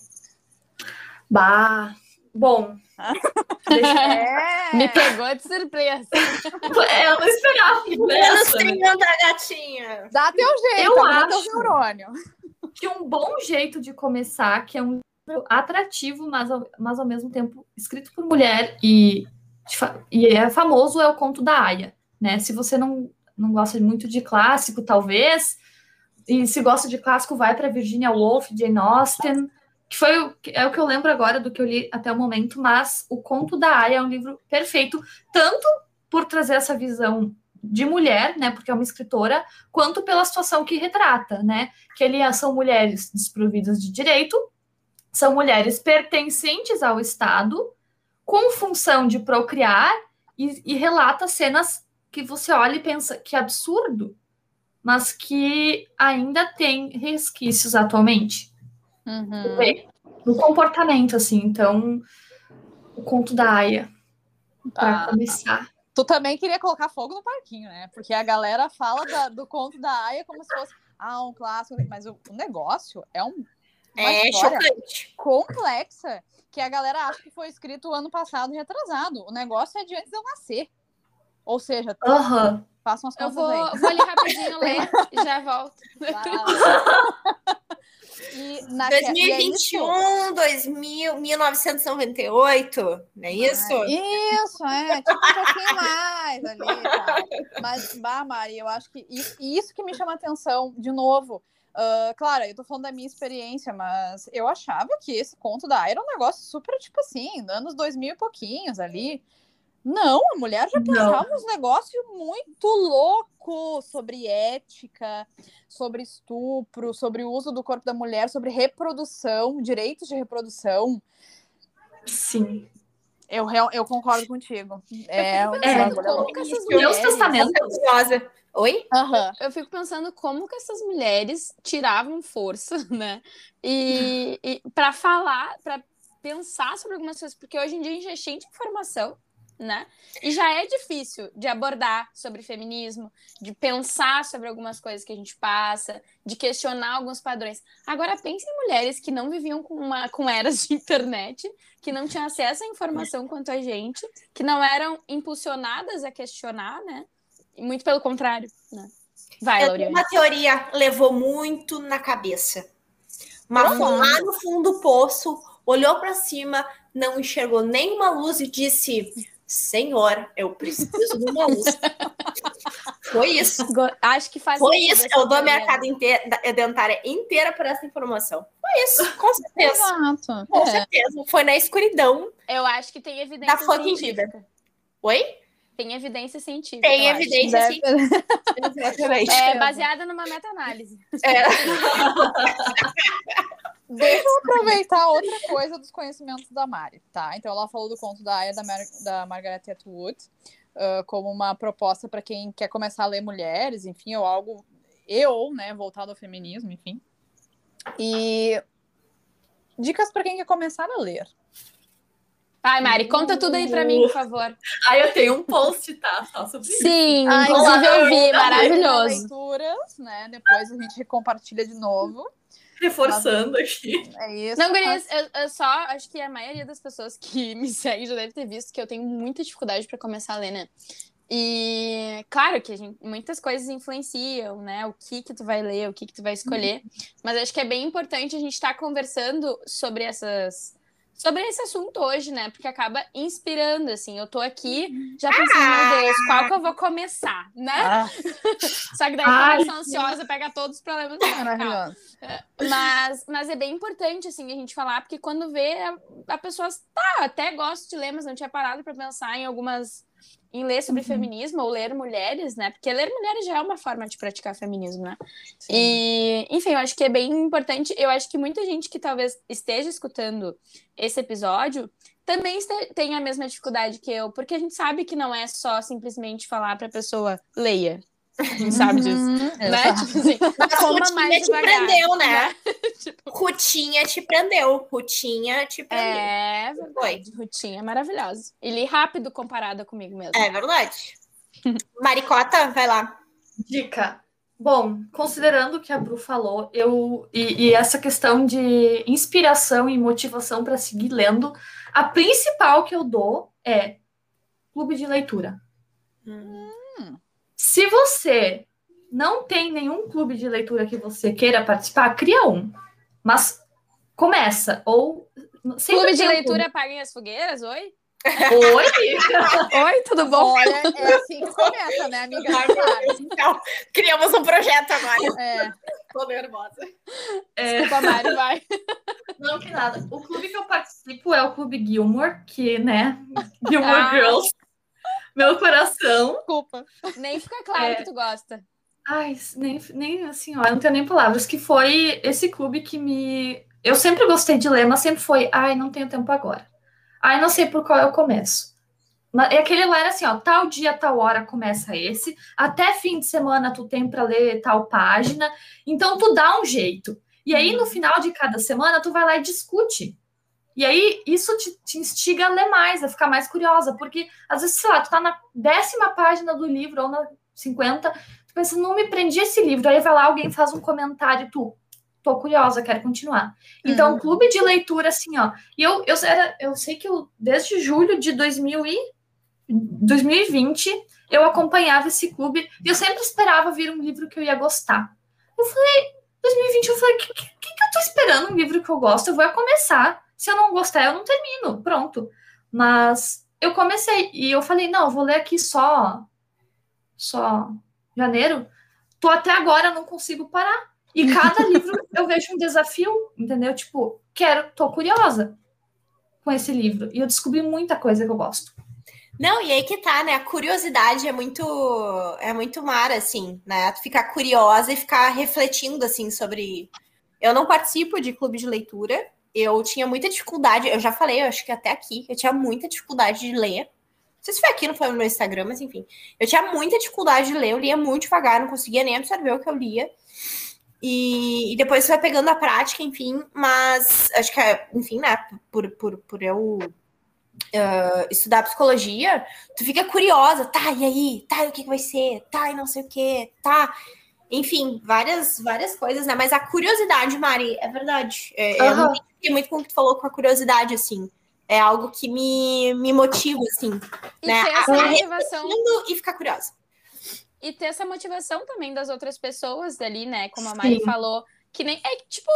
[SPEAKER 3] Bah, bom. <laughs>
[SPEAKER 4] é. Me pegou de surpresa.
[SPEAKER 3] É, <laughs> eu não esperava.
[SPEAKER 1] Menos tem da gatinha.
[SPEAKER 2] Dá teu jeito, eu acho teu neurônio.
[SPEAKER 3] que um bom jeito de começar, que é um atrativo, mas ao, mas ao mesmo tempo escrito por mulher e, e é famoso, é o conto da Aya. Né? Se você não, não gosta muito de clássico, talvez, e se gosta de clássico, vai para Virginia Woolf, Jane Austen, que foi o, é o que eu lembro agora do que eu li até o momento, mas o conto da Aya é um livro perfeito, tanto por trazer essa visão de mulher, né, porque é uma escritora, quanto pela situação que retrata, né, que ali são mulheres desprovidas de direito, são mulheres pertencentes ao Estado, com função de procriar, e, e relata cenas que você olha e pensa que absurdo, mas que ainda tem resquícios atualmente.
[SPEAKER 2] Uhum.
[SPEAKER 3] No comportamento, assim. Então, o conto da Aya, para ah. começar.
[SPEAKER 2] Tu também queria colocar fogo no parquinho, né? Porque a galera fala da, do conto da Aya como se fosse ah, um clássico, mas o, o negócio é um
[SPEAKER 1] é chocante.
[SPEAKER 2] complexa que a galera acha que foi escrito ano passado retrasado. O negócio é de antes de eu nascer. Ou seja,
[SPEAKER 3] uhum.
[SPEAKER 2] façam as
[SPEAKER 4] coisas
[SPEAKER 2] eu vou,
[SPEAKER 4] aí. vou ali rapidinho <laughs> ler e já volto. <laughs>
[SPEAKER 1] E na 2021, 2000, 1998, não é isso?
[SPEAKER 2] Ah, isso, é, tipo um pouquinho mais ali. Tá? Mas, bah, Mari, eu acho que isso, isso que me chama atenção, de novo, Uh, claro, eu tô falando da minha experiência, mas eu achava que esse conto da era um negócio super, tipo assim, anos 2000 e pouquinhos ali. Não, a mulher já pensava uns negócios muito loucos sobre ética, sobre estupro, sobre o uso do corpo da mulher, sobre reprodução, direitos de reprodução.
[SPEAKER 3] Sim.
[SPEAKER 2] Eu, eu concordo contigo. É,
[SPEAKER 4] eu fico pensando é, como que essas mulheres...
[SPEAKER 1] testamentos. Oi?
[SPEAKER 4] Uhum. Eu fico pensando como que essas mulheres tiravam força, <laughs> né? E, e para falar, para pensar sobre algumas coisas, porque hoje em dia a gente é cheio de informação, né? E já é difícil de abordar sobre feminismo, de pensar sobre algumas coisas que a gente passa, de questionar alguns padrões. Agora pense em mulheres que não viviam com, uma, com eras de internet, que não tinham acesso à informação quanto a gente, que não eram impulsionadas a questionar, né? Muito pelo contrário, né? Vai, Lauriane.
[SPEAKER 1] Uma teoria levou muito na cabeça. Mas lá no fundo do poço, olhou para cima, não enxergou nenhuma luz e disse: Senhor, eu preciso de uma luz. <laughs> Foi isso.
[SPEAKER 4] Acho que faz
[SPEAKER 1] Foi isso. Eu dou a casa inteira, dentária inteira por essa informação. Foi isso, com certeza.
[SPEAKER 2] Exato.
[SPEAKER 1] Com é. certeza. Foi na escuridão.
[SPEAKER 4] Eu acho que tem evidência
[SPEAKER 1] da científica. Oi?
[SPEAKER 4] Tem evidência científica.
[SPEAKER 1] Tem evidência científica. <laughs>
[SPEAKER 4] É baseada numa meta-análise.
[SPEAKER 1] É. <laughs>
[SPEAKER 2] Deixa eu aproveitar outra coisa dos conhecimentos da Mari, tá? Então, ela falou do conto da Aya da, Mar da Margaret Atwood uh, como uma proposta para quem quer começar a ler mulheres, enfim, ou algo, eu, né, voltado ao feminismo, enfim. E Dicas para quem quer começar a ler.
[SPEAKER 4] Ai, Mari, conta tudo aí pra mim, por favor.
[SPEAKER 3] Aí eu tenho um post, tá? Só sobre isso.
[SPEAKER 4] Sim,
[SPEAKER 2] Ah,
[SPEAKER 4] inclusive eu vi, maravilhoso.
[SPEAKER 2] Leituras, né? Depois a gente compartilha de novo.
[SPEAKER 3] Reforçando aqui.
[SPEAKER 2] É isso.
[SPEAKER 4] Não, Gurias, eu, eu só acho que a maioria das pessoas que <laughs> me seguem já deve ter visto que eu tenho muita dificuldade pra começar a ler, né? E claro que a gente, muitas coisas influenciam, né? O que que tu vai ler, o que que tu vai escolher. Mas acho que é bem importante a gente estar conversando sobre essas sobre esse assunto hoje, né? Porque acaba inspirando, assim. Eu tô aqui já pensando, meu Deus, qual que eu vou começar, né?
[SPEAKER 2] Ah, <laughs>
[SPEAKER 4] Só que daí
[SPEAKER 3] Ai,
[SPEAKER 4] eu começo ansiosa, pega todos os problemas.
[SPEAKER 2] Maravilhoso.
[SPEAKER 4] Mas, mas é bem importante, assim, a gente falar, porque quando vê, a, a pessoa, tá, até gosto de ler, mas não tinha parado para pensar em algumas. Em ler sobre feminismo ou ler mulheres, né? Porque ler mulheres já é uma forma de praticar feminismo, né? E, enfim, eu acho que é bem importante. Eu acho que muita gente que talvez esteja escutando esse episódio também tem a mesma dificuldade que eu, porque a gente sabe que não é só simplesmente falar pra pessoa leia. A gente sabe disso.
[SPEAKER 2] Uhum,
[SPEAKER 4] Né? Tipo assim,
[SPEAKER 1] Rutinha
[SPEAKER 4] mais
[SPEAKER 1] te
[SPEAKER 4] devagar.
[SPEAKER 1] prendeu, né? <laughs>
[SPEAKER 4] Tipo,
[SPEAKER 1] Rutinha te prendeu. Rutinha te prendeu.
[SPEAKER 4] é
[SPEAKER 1] Foi.
[SPEAKER 4] verdade. Rutinha é maravilhosa. E li rápido comparada comigo mesmo.
[SPEAKER 1] É verdade. <laughs> Maricota, vai lá.
[SPEAKER 3] Dica. Bom, considerando o que a Bru falou, eu e, e essa questão de inspiração e motivação para seguir lendo, a principal que eu dou é clube de leitura. Se você não tem nenhum clube de leitura que você queira participar, cria um. Mas começa ou
[SPEAKER 4] Clube de
[SPEAKER 3] tem um
[SPEAKER 4] leitura apaguem as fogueiras, oi?
[SPEAKER 3] Oi.
[SPEAKER 4] Oi, tudo bom?
[SPEAKER 2] Olha, é assim que começa, né, amiga?
[SPEAKER 1] Então, criamos um projeto agora.
[SPEAKER 2] É.
[SPEAKER 1] Tô nervosa.
[SPEAKER 3] É,
[SPEAKER 4] Desculpa, Mari, vai.
[SPEAKER 3] Não, que nada. O clube que eu participo é o Clube Gilmore, que, né? Gilmore
[SPEAKER 4] Ah.
[SPEAKER 3] Girls. Meu coração.
[SPEAKER 2] Desculpa.
[SPEAKER 4] Nem fica claro
[SPEAKER 3] É.
[SPEAKER 4] que tu gosta.
[SPEAKER 3] Ai, nem, nem assim, ó, eu não tenho nem palavras. Que foi esse clube que me. Eu sempre gostei de ler, mas sempre foi. Ai, não tenho tempo agora. Ai, não sei por qual eu começo. Mas é aquele lá era assim, ó, tal dia, tal hora começa esse, até fim de semana tu tem para ler tal página, então tu dá um jeito. E aí no final de cada semana tu vai lá e discute. E aí isso te, te instiga a ler mais, a ficar mais curiosa, porque às vezes, sei lá, tu tá na décima página do livro ou na 50, tu pensa, não me prendi esse livro, aí vai lá, alguém faz um comentário tu, tô curiosa, quero continuar. Então,
[SPEAKER 2] Uhum.
[SPEAKER 3] clube de leitura, assim, ó. E eu, eu, era, eu sei que eu, desde julho de 2000 e 2020, eu acompanhava esse clube e eu sempre esperava vir um livro que eu ia gostar. Eu falei, 2020, eu falei, o que, que, que eu tô esperando um livro que eu gosto? Eu vou começar. Se eu não gostar, eu não termino. Pronto. Mas eu comecei e eu falei, não, eu vou ler aqui só só janeiro. Tô até agora, não consigo parar. E cada <laughs> livro eu vejo um desafio, entendeu? Tipo, quero, tô curiosa com esse livro. E eu descobri muita coisa que eu gosto.
[SPEAKER 1] Não, e aí que tá, né? A curiosidade é muito é muito mar, assim, né? Tu ficar curiosa e ficar refletindo, assim, sobre. Eu não participo de clube de leitura. Eu tinha muita dificuldade, eu já falei, eu acho que até aqui, eu tinha muita dificuldade de ler. Não sei se foi aqui, não foi no meu Instagram, mas enfim. Eu tinha muita dificuldade de ler, eu lia muito devagar, não conseguia nem absorver o que eu lia. E, e depois você vai pegando a prática, enfim, mas acho que, é, enfim, né, por, por, por eu uh, estudar psicologia, tu fica curiosa, tá, e aí? Tá, e o que, que vai ser? Tá, e não sei o que, tá. Enfim, várias, várias coisas, né? Mas a curiosidade, Mari, é verdade. É, Eu
[SPEAKER 3] Aham.
[SPEAKER 1] me identifiquei muito com o que tu falou com a curiosidade, assim. É algo que me, me motiva, assim.
[SPEAKER 4] E
[SPEAKER 1] Né?
[SPEAKER 4] ter essa
[SPEAKER 1] A-
[SPEAKER 4] motivação.
[SPEAKER 1] E ficar curiosa.
[SPEAKER 4] E ter essa motivação também das outras pessoas dali, né? Como a Mari
[SPEAKER 3] Sim.
[SPEAKER 4] falou. Que nem. É tipo,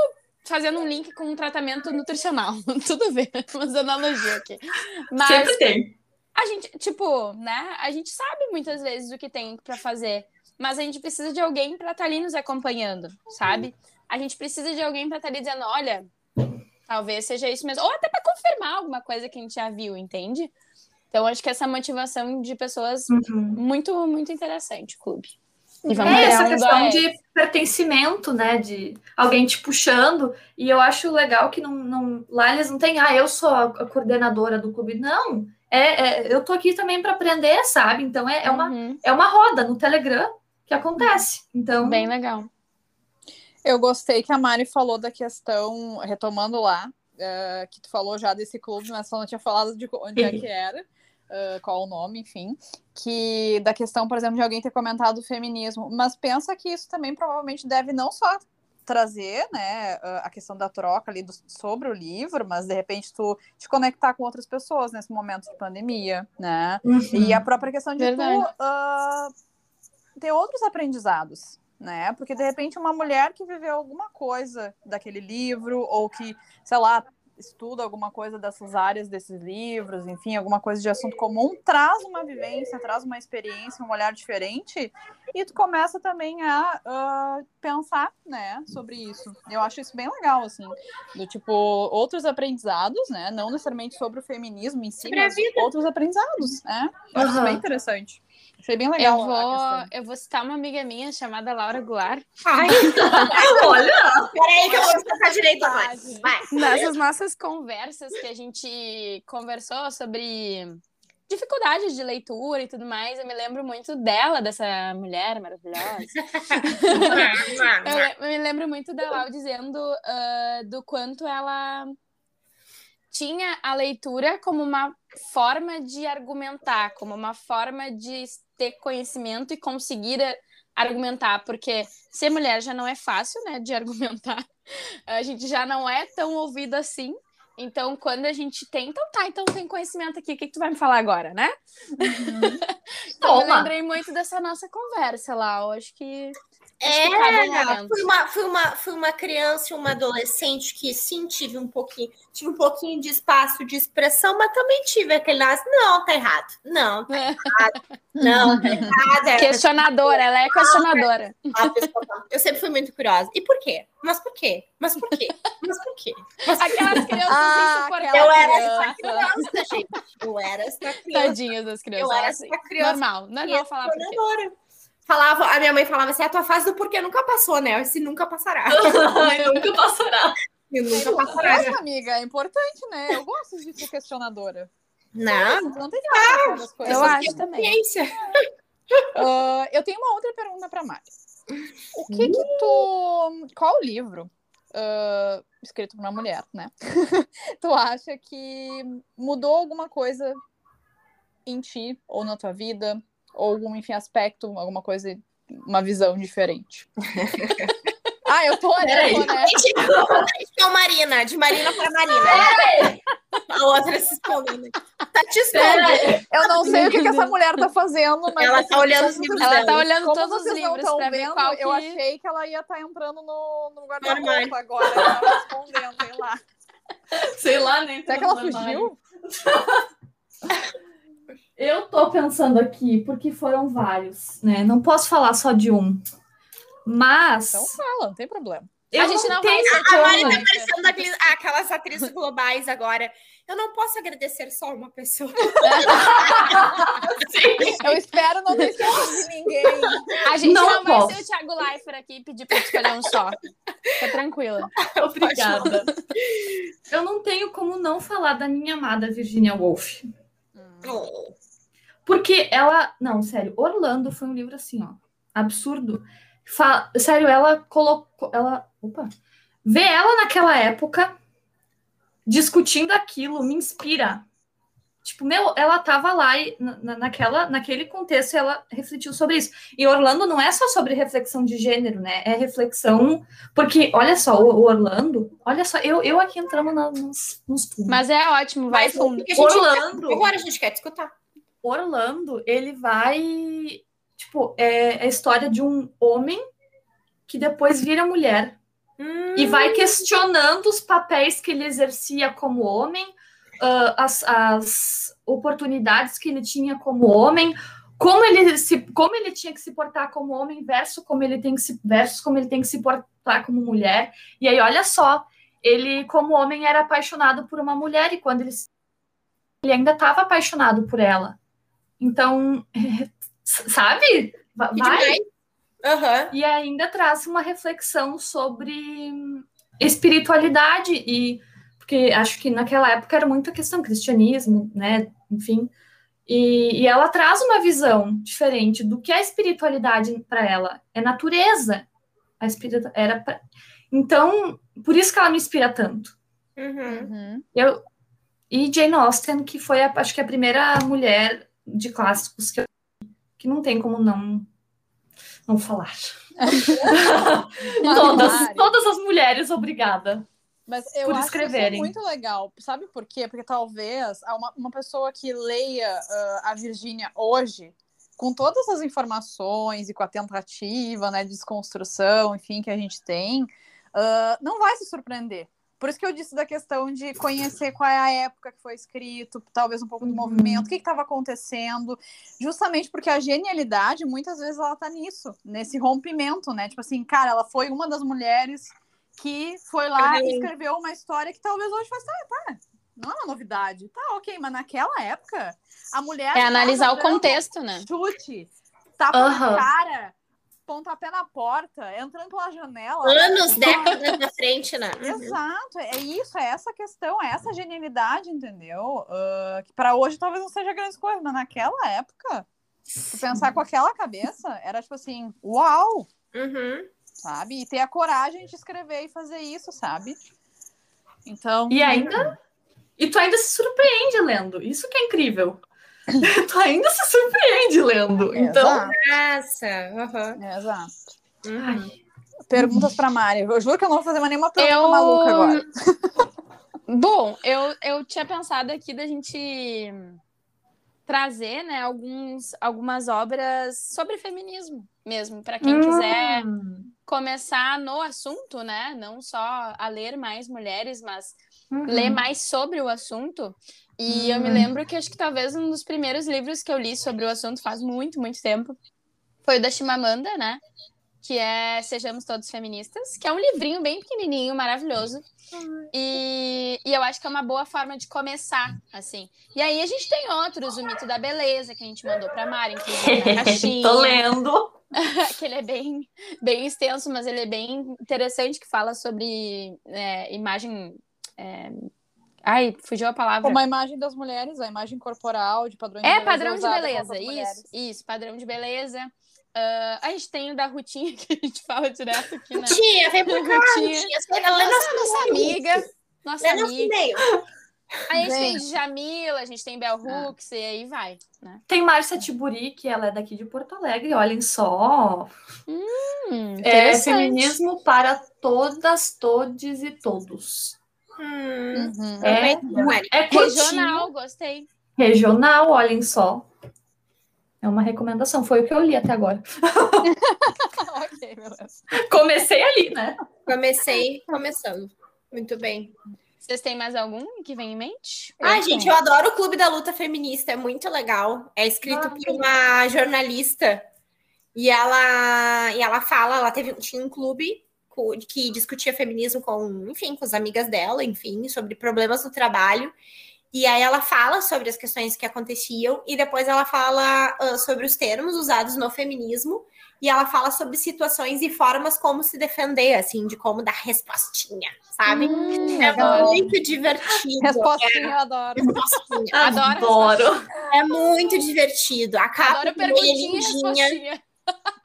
[SPEAKER 4] fazendo um link com um tratamento nutricional. <laughs> Tudo a <laughs> ver, umas analogias aqui. Mas
[SPEAKER 3] Sempre tem.
[SPEAKER 4] a gente, tipo, né? A gente sabe muitas vezes o que tem pra fazer. Mas a gente precisa de alguém pra estar ali nos acompanhando, sabe? A gente precisa de alguém pra estar ali dizendo, olha, talvez seja isso mesmo. Ou até pra confirmar alguma coisa que a gente já viu, entende? Então, acho que essa motivação de pessoas
[SPEAKER 3] Uhum.
[SPEAKER 4] muito, muito interessante, clube. E vamos
[SPEAKER 3] É
[SPEAKER 4] ver
[SPEAKER 3] essa questão
[SPEAKER 4] vai.
[SPEAKER 3] de pertencimento, né? De alguém te puxando. E eu acho legal que não, não- lá eles não têm, ah, eu sou a a coordenadora do clube. Não. É, é- eu tô aqui também para aprender, sabe? Então é, é, uma,
[SPEAKER 4] Uhum,
[SPEAKER 3] é uma roda no Telegram que acontece. Então,
[SPEAKER 4] Bem legal.
[SPEAKER 2] Eu gostei que a Mari falou da questão, retomando lá, uh, que tu falou já desse clube, mas só não tinha falado de onde é que era, uh, qual o nome, enfim, que da questão, por exemplo, de alguém ter comentado o feminismo, mas pensa que isso também provavelmente deve não só trazer, né, a questão da troca ali do, sobre o livro, mas de repente tu te conectar com outras pessoas nesse momento de pandemia, né, uhum. e a própria questão de Verdade. tu uh, ter outros aprendizados, né? Porque de repente uma mulher que viveu alguma coisa daquele livro ou que, sei lá, estuda alguma coisa dessas áreas desses livros, enfim, alguma coisa de assunto comum, traz uma vivência, traz uma experiência, um olhar diferente, e tu começa também a uh, pensar, né, sobre isso. Eu acho isso bem legal, assim, do tipo, outros aprendizados, né, não necessariamente sobre o feminismo em si, mas outros aprendizados, né, eu acho uhum. bem interessante. Achei bem legal.
[SPEAKER 4] Eu vou, eu vou citar uma amiga minha chamada Laura Goulart.
[SPEAKER 1] Ai, <laughs> olha! Peraí que eu vou citar direito mais.
[SPEAKER 4] Nessas nossas conversas que a gente conversou sobre dificuldades de leitura e tudo mais, eu me lembro muito dela, dessa mulher maravilhosa. <laughs> eu, me lembro muito dela dizendo uh, do quanto ela tinha a leitura como uma forma de argumentar, como uma forma de ter conhecimento e conseguir argumentar, porque ser mulher já não é fácil, né, de <laughs> argumentar. A gente já não é tão ouvido assim. Então, quando a gente tem, então tá, então tem conhecimento aqui, o que, que tu vai me falar agora, né? Uhum. <laughs> então, eu lembrei muito dessa nossa conversa lá, eu acho que
[SPEAKER 1] é, fui uma, fui, uma, fui uma criança e uma adolescente que sim, tive um pouquinho, tive um pouquinho de espaço de expressão, mas também tive aquele não, tá errado. Não, tá errado. Não, tá errado.
[SPEAKER 4] É, questionadora, ela é questionadora.
[SPEAKER 1] Eu sempre fui muito curiosa. E por quê? Mas por quê? Mas por quê? Mas por quê? Mas por
[SPEAKER 4] quê? Aquelas crianças ah,
[SPEAKER 1] Eu era essa criança, gente. Eu era essa criança.
[SPEAKER 4] Tadinhas das crianças. Eu era essa criança. Normal, normal falar por quê
[SPEAKER 1] falava, a minha mãe falava assim: a tua fase do porquê nunca passou, né? Esse nunca passará. <laughs>
[SPEAKER 3] nunca passará.
[SPEAKER 1] E nunca passará.
[SPEAKER 2] Nossa, amiga, é importante, né? Eu gosto de ser questionadora.
[SPEAKER 1] Não,
[SPEAKER 2] não tem que ah,
[SPEAKER 4] as coisas. Eu acho também.
[SPEAKER 2] Uh, eu tenho uma outra pergunta para Mari. O que que tu... Qual livro, uh, escrito por uma mulher, né? <laughs> tu acha que mudou alguma coisa em ti ou na tua vida? Ou algum, enfim, aspecto, alguma coisa, uma visão diferente. <laughs> ah, eu tô olhando, né? <laughs>
[SPEAKER 1] Então, Marina, de Marina para Marina. A outra se expondo. Tá te expondo.
[SPEAKER 2] Eu não sei o que, que, essa mulher tá fazendo, mas.
[SPEAKER 1] Ela tá olhando os livros.
[SPEAKER 4] Ela tá olhando Como todos os livros pra ver vendo, qual que...
[SPEAKER 2] Eu achei que ela ia estar tá entrando no, no guarda-roupa agora. Ela tá respondendo, sei lá.
[SPEAKER 3] Sei lá, nem.
[SPEAKER 2] Será que ela fugiu? <laughs>
[SPEAKER 3] Eu tô pensando aqui, porque foram vários, né? Não posso falar só de um. Mas.
[SPEAKER 2] Então fala, não tem problema.
[SPEAKER 1] Eu a gente não, não tem vai A Mari tá parecendo aquelas, aquelas atrizes globais agora. Eu não posso agradecer só uma pessoa. <laughs>
[SPEAKER 2] eu espero não ter de ninguém.
[SPEAKER 4] A gente não, não vai ser o Thiago Leifert aqui e pedir para escolher um só. Fica tranquila. <laughs>
[SPEAKER 3] Obrigada. Eu não tenho como não falar da minha amada Virginia Woolf. Porque ela. Não, sério, Orlando foi um livro assim, ó. Absurdo. Fa... Sério, ela colocou. Ela. Opa! Ver ela naquela época discutindo aquilo me inspira. Tipo, meu, ela tava lá e, na, naquela, naquele contexto ela refletiu sobre isso. E Orlando não é só sobre reflexão de gênero, né? É reflexão. Porque, olha só, o, Orlando, olha só, eu, eu aqui entramos na, nos, nos
[SPEAKER 4] Mas é ótimo, vai Mas, fundo.
[SPEAKER 1] Orlando. Agora a gente quer escutar.
[SPEAKER 3] Orlando, ele vai. Tipo, é, é a história de um homem que depois vira mulher. Hum. E vai questionando os papéis que ele exercia como homem, uh, as, as oportunidades que ele tinha como homem, como ele, se, como ele tinha que se portar como homem versus como ele tem que se, versus como ele tem que se portar como mulher. E aí, olha só, ele, como homem, era apaixonado por uma mulher, e quando ele, ele ainda estava apaixonado por ela. Então, <laughs> sabe? Vai.
[SPEAKER 1] Uhum.
[SPEAKER 3] E ainda traz uma reflexão sobre espiritualidade e porque acho que naquela época era muita questão cristianismo, né? Enfim, e, e ela traz uma visão diferente do que é espiritualidade para ela. É natureza. A espírita era pra... então por isso que ela me inspira tanto.
[SPEAKER 1] Uhum.
[SPEAKER 2] Uhum.
[SPEAKER 3] Eu, e Jane Austen, que foi, a, acho que, a primeira mulher de clássicos que eu que não tem como não, não falar. <laughs> <laughs> todas, todas as mulheres, obrigada.
[SPEAKER 2] Mas eu
[SPEAKER 3] por
[SPEAKER 2] acho
[SPEAKER 3] escreverem.
[SPEAKER 2] isso muito legal. Sabe por quê? Porque talvez uma, uma pessoa que leia ah, a Virgínia hoje, com todas as informações e com a tentativa né, de desconstrução, enfim, que a gente tem, ah, não vai se surpreender. Por isso que eu disse da questão de conhecer qual é a época que foi escrito, talvez um pouco do
[SPEAKER 3] Uhum.
[SPEAKER 2] movimento, o que estava acontecendo, justamente porque a genialidade, muitas vezes, ela tá nisso, nesse rompimento, né? Tipo assim, cara, ela foi uma das mulheres que foi lá e
[SPEAKER 1] Uhum.
[SPEAKER 2] escreveu uma história que talvez hoje fosse, ah, tá, não é uma novidade. Tá, ok, mas naquela época, a mulher.
[SPEAKER 4] É analisar o contexto, né?
[SPEAKER 2] Chute, tapa
[SPEAKER 3] Aham.
[SPEAKER 2] na cara, pontapé na porta, entrando pela janela.
[SPEAKER 1] Anos, décadas na frente, né?
[SPEAKER 2] Exato, é isso, é essa questão, é essa genialidade, entendeu? Ah, que para hoje talvez não seja grande coisa, mas naquela época, pensar com aquela cabeça, era tipo assim, uau,
[SPEAKER 1] Uhum.
[SPEAKER 2] Sabe? E ter a coragem de escrever e fazer isso, sabe? Então.
[SPEAKER 3] E ainda. E tu ainda se surpreende lendo. Isso que é incrível. <laughs> tu ainda se surpreende lendo. Então.
[SPEAKER 2] Exato,
[SPEAKER 1] Nossa. Uhum.
[SPEAKER 2] é, exato.
[SPEAKER 1] Uhum.
[SPEAKER 3] Ai,
[SPEAKER 2] Perguntas pra Mari. Eu juro que eu não vou fazer mais nenhuma pergunta
[SPEAKER 4] Eu-
[SPEAKER 2] maluca agora. <laughs>
[SPEAKER 4] Bom, eu, eu tinha pensado aqui da gente trazer, né, alguns, algumas obras sobre feminismo mesmo, para quem quiser
[SPEAKER 3] hum,
[SPEAKER 4] começar no assunto, né? Não só a ler mais mulheres, mas
[SPEAKER 3] uhum.
[SPEAKER 4] ler mais sobre o assunto. E eu me
[SPEAKER 3] Hum.
[SPEAKER 4] lembro que acho que talvez um dos primeiros livros que eu li sobre o assunto faz muito, muito tempo foi o da Chimamanda, né? Que é Sejamos Todos Feministas, que é um livrinho bem pequenininho, maravilhoso. E, e eu acho que é uma boa forma de começar, assim. E aí a gente tem outros, o Mito da Beleza, que a gente mandou pra Mari, inclusive na <laughs> caixinha
[SPEAKER 3] Tô lendo. <laughs>
[SPEAKER 4] que ele é bem, bem extenso, mas ele é bem interessante, que fala sobre é, imagem. é, Ai, fugiu a palavra.
[SPEAKER 2] Como a imagem das mulheres, a imagem corporal, de padrão de
[SPEAKER 4] É,
[SPEAKER 2] beleza.
[SPEAKER 4] padrão de beleza, isso, isso, padrão de beleza. Ah, a gente tem o da Rutinha, <laughs> que a gente fala direto aqui, né?
[SPEAKER 1] Tia, vem pra <laughs> cá,
[SPEAKER 4] Rutinha.
[SPEAKER 1] Você vai ler nosso
[SPEAKER 4] Nossa, nossa amiga, nossa
[SPEAKER 1] Lê nosso
[SPEAKER 4] amiga. A gente tem
[SPEAKER 2] Gente.
[SPEAKER 4] Jamila, a gente tem Bel
[SPEAKER 2] Ah.
[SPEAKER 4] Hooks, e aí vai, né?
[SPEAKER 3] Tem Márcia Tiburi, que ela é daqui de Porto Alegre. Olhem só.
[SPEAKER 4] Hum,
[SPEAKER 3] É feminismo para todas, todes e todos.
[SPEAKER 1] Hum.
[SPEAKER 2] Uhum.
[SPEAKER 3] É,
[SPEAKER 1] Mari.
[SPEAKER 3] é curtinho,
[SPEAKER 4] Regional, gostei.
[SPEAKER 3] regional, olhem só. É uma recomendação. Foi o que eu li até agora. <laughs>
[SPEAKER 2] ok, beleza.
[SPEAKER 3] Comecei ali, né?
[SPEAKER 1] Comecei começando. Muito bem.
[SPEAKER 4] Vocês têm mais algum que vem em mente?
[SPEAKER 1] Ah,
[SPEAKER 2] Eu
[SPEAKER 1] gente,
[SPEAKER 2] tenho.
[SPEAKER 1] eu adoro o Clube da Luta Feminista, é muito legal. É escrito
[SPEAKER 3] Ah,
[SPEAKER 1] por uma jornalista e ela e ela fala, ela teve tinha um clube que discutia feminismo com, enfim, com as amigas dela, enfim, sobre problemas no trabalho. E aí ela fala sobre as questões que aconteciam e depois ela fala ah, sobre os termos usados no feminismo e ela fala sobre situações e formas como se defender, assim, de como dar respostinha, sabe?
[SPEAKER 4] Hum,
[SPEAKER 1] é
[SPEAKER 4] adoro.
[SPEAKER 1] muito divertido.
[SPEAKER 2] Respostinha, eu adoro.
[SPEAKER 1] Respostinha.
[SPEAKER 4] Adoro
[SPEAKER 3] Adoro.
[SPEAKER 1] É muito divertido. A capa
[SPEAKER 4] Adoro
[SPEAKER 1] é
[SPEAKER 4] perguntinha
[SPEAKER 1] lindinha.
[SPEAKER 4] respostinha.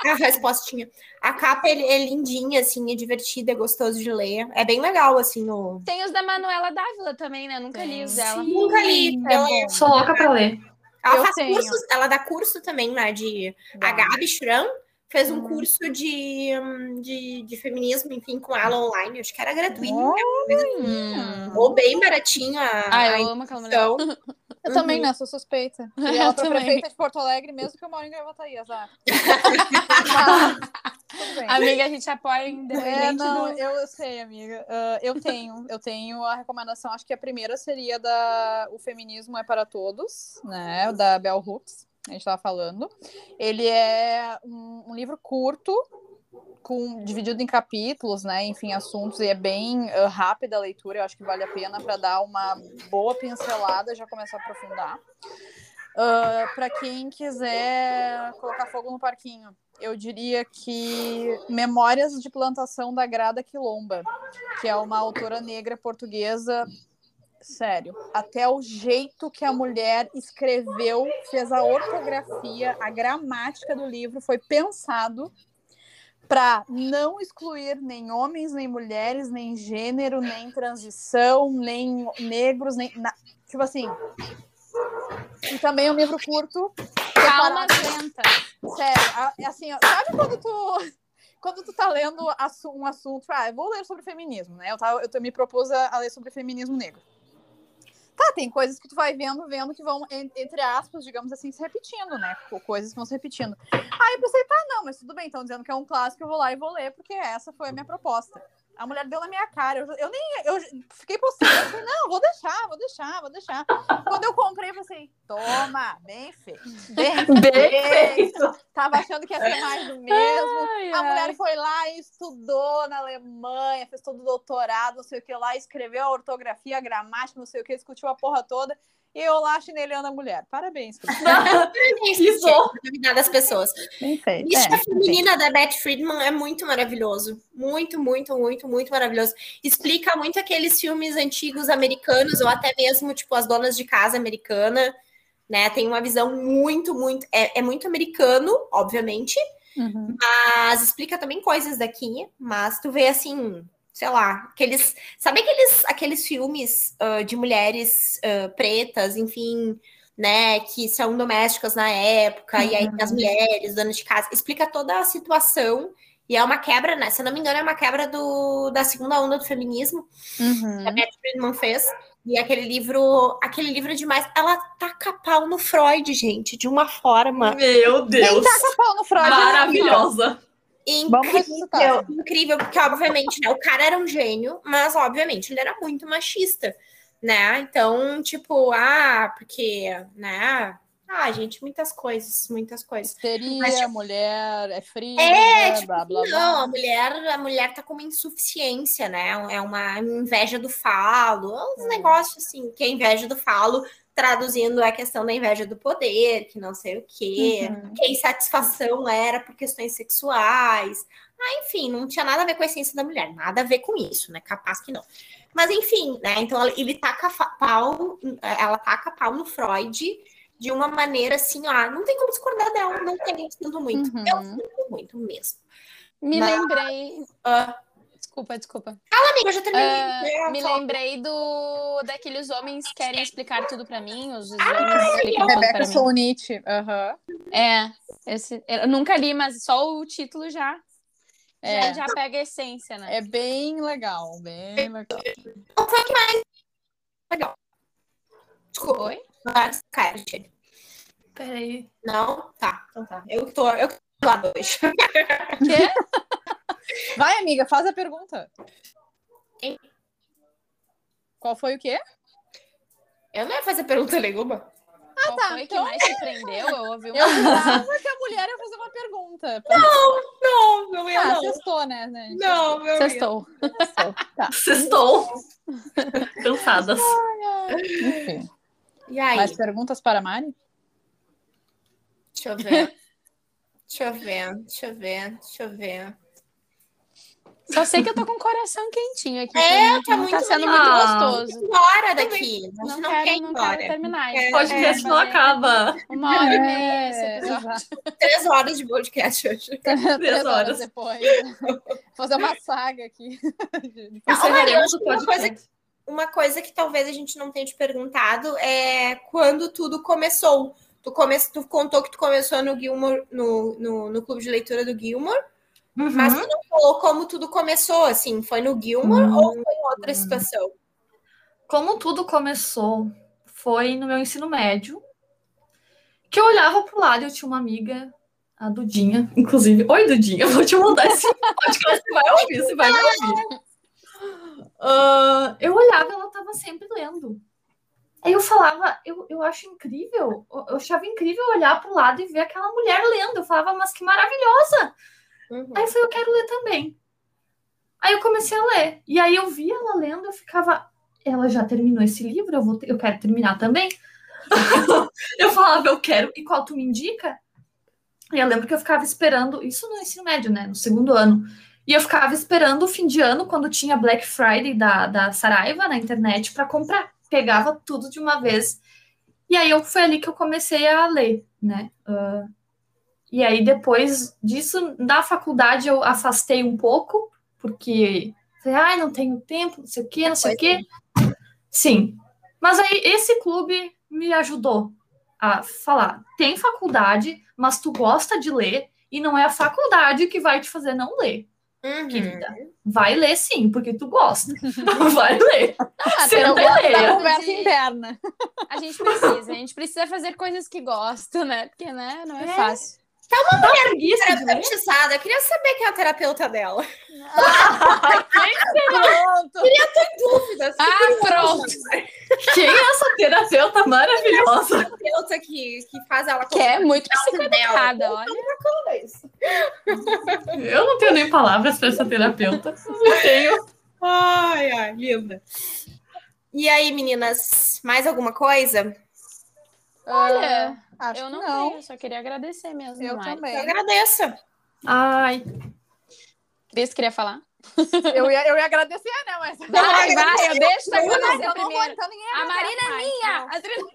[SPEAKER 1] A respostinha. A capa é, é lindinha, assim, é divertida, é gostoso de ler. É bem legal, assim, o...
[SPEAKER 4] Tem os da Manuela Dávila também, né? Nunca li os dela.
[SPEAKER 3] Sim.
[SPEAKER 1] Nunca li.
[SPEAKER 2] É
[SPEAKER 1] Ela.
[SPEAKER 3] Sou louca pra ler.
[SPEAKER 1] ela
[SPEAKER 2] Eu
[SPEAKER 1] faz
[SPEAKER 2] tenho.
[SPEAKER 1] cursos, ela dá curso também, né, de... A Gabi Schramm fez um curso de, hum, de, de feminismo, enfim, com ela online. Acho que era gratuito.
[SPEAKER 4] Hum.
[SPEAKER 1] Ou bem baratinho a,
[SPEAKER 4] Ah,
[SPEAKER 1] a
[SPEAKER 4] eu amo aquela mulher. <laughs>
[SPEAKER 2] Eu também, né? Sou suspeita. <laughs> E ela pra
[SPEAKER 4] também.
[SPEAKER 2] prefeita de Porto Alegre, mesmo que eu moro em Gravataí, azar. <laughs> Mas.
[SPEAKER 4] Amiga, a gente apoia independente
[SPEAKER 2] É, não,
[SPEAKER 4] do...
[SPEAKER 2] eu, eu sei, amiga. Ah, eu tenho, eu tenho a recomendação, acho que a primeira seria da O Feminismo é para Todos, né? Da Bell Hooks, a gente estava falando. Ele é um, um livro curto, com, dividido em capítulos, né? Enfim, assuntos, e é bem ah, rápida a leitura, eu acho que vale a pena para dar uma boa pincelada já começar a aprofundar. para quem quiser colocar fogo no parquinho, eu diria que Memórias de Plantação da Grada Quilomba, que é uma autora negra portuguesa. Sério, até o jeito que a mulher escreveu, fez a ortografia, a gramática do livro foi pensado para não excluir nem homens, nem mulheres, nem gênero, nem transição, nem negros, nem. Na... Tipo assim. E também é um livro curto.
[SPEAKER 4] Calma, lenta.
[SPEAKER 2] Sério, assim, ó, sabe quando tu. <laughs> Quando tu tá lendo um assunto, ah, eu vou ler sobre feminismo, né? Eu, tava, eu me propus a ler sobre feminismo negro. Tá, tem coisas que tu vai vendo, vendo que vão, entre aspas, digamos assim, se repetindo, né? Coisas que vão se repetindo. Aí eu pensei, tá, não, mas tudo bem, estão dizendo que é um clássico, eu vou lá e vou ler, porque essa foi a minha proposta. A mulher deu na minha cara. Eu, eu nem. Eu fiquei postando. Eu falei, não, vou deixar, vou deixar, vou deixar. Quando eu comprei, eu pensei, toma, bem feito. Bem, <laughs> bem feito. Tava achando que ia ser mais do <laughs> mesmo. Ai, a ai. mulher foi lá e estudou na Alemanha, fez todo o doutorado, não sei o que lá, escreveu a ortografia, a gramática, não sei o que, discutiu a porra toda e eu lá chinelhando a mulher. Parabéns. <laughs>
[SPEAKER 1] Parabéns, das pessoas. Mística é, Feminina da Beth Friedman é muito maravilhoso. Muito, muito, muito, muito maravilhoso. Explica muito aqueles filmes antigos americanos, ou até mesmo, tipo, as donas de casa americana, né? Tem uma visão muito, muito... É, é muito americano, obviamente, uhum. mas explica também coisas daqui, mas tu vê, assim sei lá, aqueles. Sabe aqueles, aqueles filmes uh, de mulheres uh, pretas, enfim, né, que são domésticas na época, uhum. e aí as uhum. mulheres, donas de casa, explica toda a situação. E é uma quebra, né? Se eu não me engano, é uma quebra do, da segunda onda do feminismo uhum. que a Beth Friedman fez. E aquele livro, aquele livro demais, ela taca pau no Freud, gente, de uma forma.
[SPEAKER 3] Meu Deus! Quem
[SPEAKER 2] taca pau no Freud?
[SPEAKER 3] Maravilhosa!
[SPEAKER 1] Incrível, incrível, porque obviamente, né, o cara era um gênio, mas obviamente ele era muito machista, né? Então, tipo, ah, porque, né? Ah, gente, muitas coisas, muitas coisas.
[SPEAKER 2] Seria mas, tipo, mulher é fria,
[SPEAKER 1] é, tipo, blá, blá, blá. Não, a mulher, a mulher tá com uma insuficiência, né? É uma inveja do falo, uns é. negócios assim, que é inveja do falo traduzindo a questão da inveja do poder, que não sei o quê, uhum. que a insatisfação era por questões sexuais. Ah, enfim, não tinha nada a ver com a essência da mulher, nada a ver com isso, né? Capaz que não. Mas enfim, né? Então ele taca pau, ela taca pau no Freud de uma maneira assim, ó, não tem como discordar dela, não tem, eu sinto muito. Uhum. Eu sinto muito mesmo.
[SPEAKER 4] Me Mas, lembrei. Uh, Desculpa, desculpa.
[SPEAKER 1] Fala, amiga, eu já terminei.
[SPEAKER 4] Uh, me lembrei do daqueles homens que querem explicar tudo pra mim. Os homens ah, explicam
[SPEAKER 2] mim. Nietzsche. Uhum.
[SPEAKER 4] É, esse, eu nunca li, mas só o título já, é. já, já pega a essência, né?
[SPEAKER 2] É bem legal, bem legal.
[SPEAKER 1] Qual foi que mais legal?
[SPEAKER 4] Desculpa. Oi?
[SPEAKER 1] Cara,
[SPEAKER 3] Peraí.
[SPEAKER 1] Não? Tá, então tá. Eu tô, eu tô lá hoje.
[SPEAKER 2] Quê? <laughs> Vai, amiga, faz a pergunta.
[SPEAKER 1] Quem?
[SPEAKER 2] Qual foi o quê?
[SPEAKER 1] Eu não ia fazer pergunta nenhuma.
[SPEAKER 4] Ah, Qual tá. Foi então... que mais te prendeu? Eu ouvi uma
[SPEAKER 2] Eu pensava que a mulher ia fazer uma pergunta.
[SPEAKER 1] Não, não, não ia. Ah, não.
[SPEAKER 2] sextou, né, gente?
[SPEAKER 1] Não,
[SPEAKER 4] meu Sextou.
[SPEAKER 3] Sextou. Tá. Sextou. <laughs> Cansadas.
[SPEAKER 2] Enfim. E aí? Mais perguntas para a Mari?
[SPEAKER 1] Deixa eu ver. deixa eu ver, deixa eu ver, deixa eu ver.
[SPEAKER 4] Só sei que eu tô com o coração quentinho aqui.
[SPEAKER 1] É, tá, muito
[SPEAKER 4] tá sendo muito gostoso.
[SPEAKER 1] Embora daqui.
[SPEAKER 4] Não, não, não quero, quer não quero terminar.
[SPEAKER 3] O podcast é, não acaba.
[SPEAKER 4] Uma hora e meia esse é, episódio.
[SPEAKER 1] Três horas de podcast hoje. <laughs>
[SPEAKER 2] Três, Três horas. horas depois. fazer uma saga aqui. <laughs>
[SPEAKER 1] Não, Maria, uma coisa, uma coisa que talvez a gente não tenha te perguntado é quando tudo começou. Tu, come, tu contou que tu começou no Gilmore, no, no, no clube de leitura do Gilmore. Uhum. Mas tu não falou como tudo começou, assim, foi no Gilmore uhum. ou foi em outra situação?
[SPEAKER 3] Como tudo começou foi no meu ensino médio, que eu olhava pro lado e eu tinha uma amiga, a Dudinha, inclusive. Oi, Dudinha, <laughs> vou te mandar esse podcast, você vai ouvir, você vai me ouvir. Uh, eu olhava e ela estava sempre lendo. Aí eu falava, eu, eu acho incrível, eu achava incrível olhar para o lado e ver aquela mulher lendo. Eu falava, mas que maravilhosa! Uhum. Aí eu falei, eu quero ler também. Aí eu comecei a ler. E aí eu via ela lendo, eu ficava, ela já terminou esse livro, eu, vou ter, eu quero terminar também. <laughs> eu falava, eu quero, e qual tu me indica? E eu lembro que eu ficava esperando, isso no ensino médio, né? No segundo ano. E eu ficava esperando o fim de ano, quando tinha Black Friday da, da Saraiva na internet, para comprar. Pegava tudo de uma vez. E aí eu, foi ali que eu comecei a ler, né? Uh, E aí, depois disso, da faculdade, eu afastei um pouco, porque falei, ai, não tenho tempo, não sei o quê, não sei o quê. Sim. Mas aí, esse clube me ajudou a falar: tem faculdade, mas tu gosta de ler, e não é a faculdade que vai te fazer não ler.
[SPEAKER 1] Uhum.
[SPEAKER 3] Querida, vai ler sim, porque tu gosta. <laughs> <laughs> vai ler.
[SPEAKER 2] Ah,
[SPEAKER 3] Você não vai ler.
[SPEAKER 2] conversa interna.
[SPEAKER 4] A gente precisa, a gente precisa fazer coisas que gosta, né? Porque, né, não é,
[SPEAKER 3] É.
[SPEAKER 4] fácil.
[SPEAKER 3] Preguiça de ler.
[SPEAKER 1] Terapeutizada, eu queria saber quem é a terapeuta dela.
[SPEAKER 2] Pronto.
[SPEAKER 1] Dúvidas.
[SPEAKER 4] Ah, pronto.
[SPEAKER 3] Quem é essa terapeuta maravilhosa?
[SPEAKER 1] terapeuta que, que faz ela
[SPEAKER 4] Que é muito
[SPEAKER 1] dela.
[SPEAKER 4] psicoeducada, olha.
[SPEAKER 3] Eu não tenho nem palavras para essa terapeuta. Não tenho.
[SPEAKER 1] Ai, ai, linda. E aí, meninas, mais alguma coisa?
[SPEAKER 4] Olha,
[SPEAKER 2] Acho
[SPEAKER 4] eu não,
[SPEAKER 2] não.
[SPEAKER 4] tenho, só queria agradecer mesmo,
[SPEAKER 2] Eu
[SPEAKER 4] Mari.
[SPEAKER 1] Eu
[SPEAKER 2] também.
[SPEAKER 1] agradeço.
[SPEAKER 3] Ai,
[SPEAKER 4] Cris, queria falar?
[SPEAKER 2] Eu ia, eu ia agradecer, né? Mas.
[SPEAKER 4] Vai, vai, eu deixo
[SPEAKER 2] Não, eu não vou, então ninguém
[SPEAKER 4] A Marina é minha!
[SPEAKER 2] não.
[SPEAKER 4] A Adriana-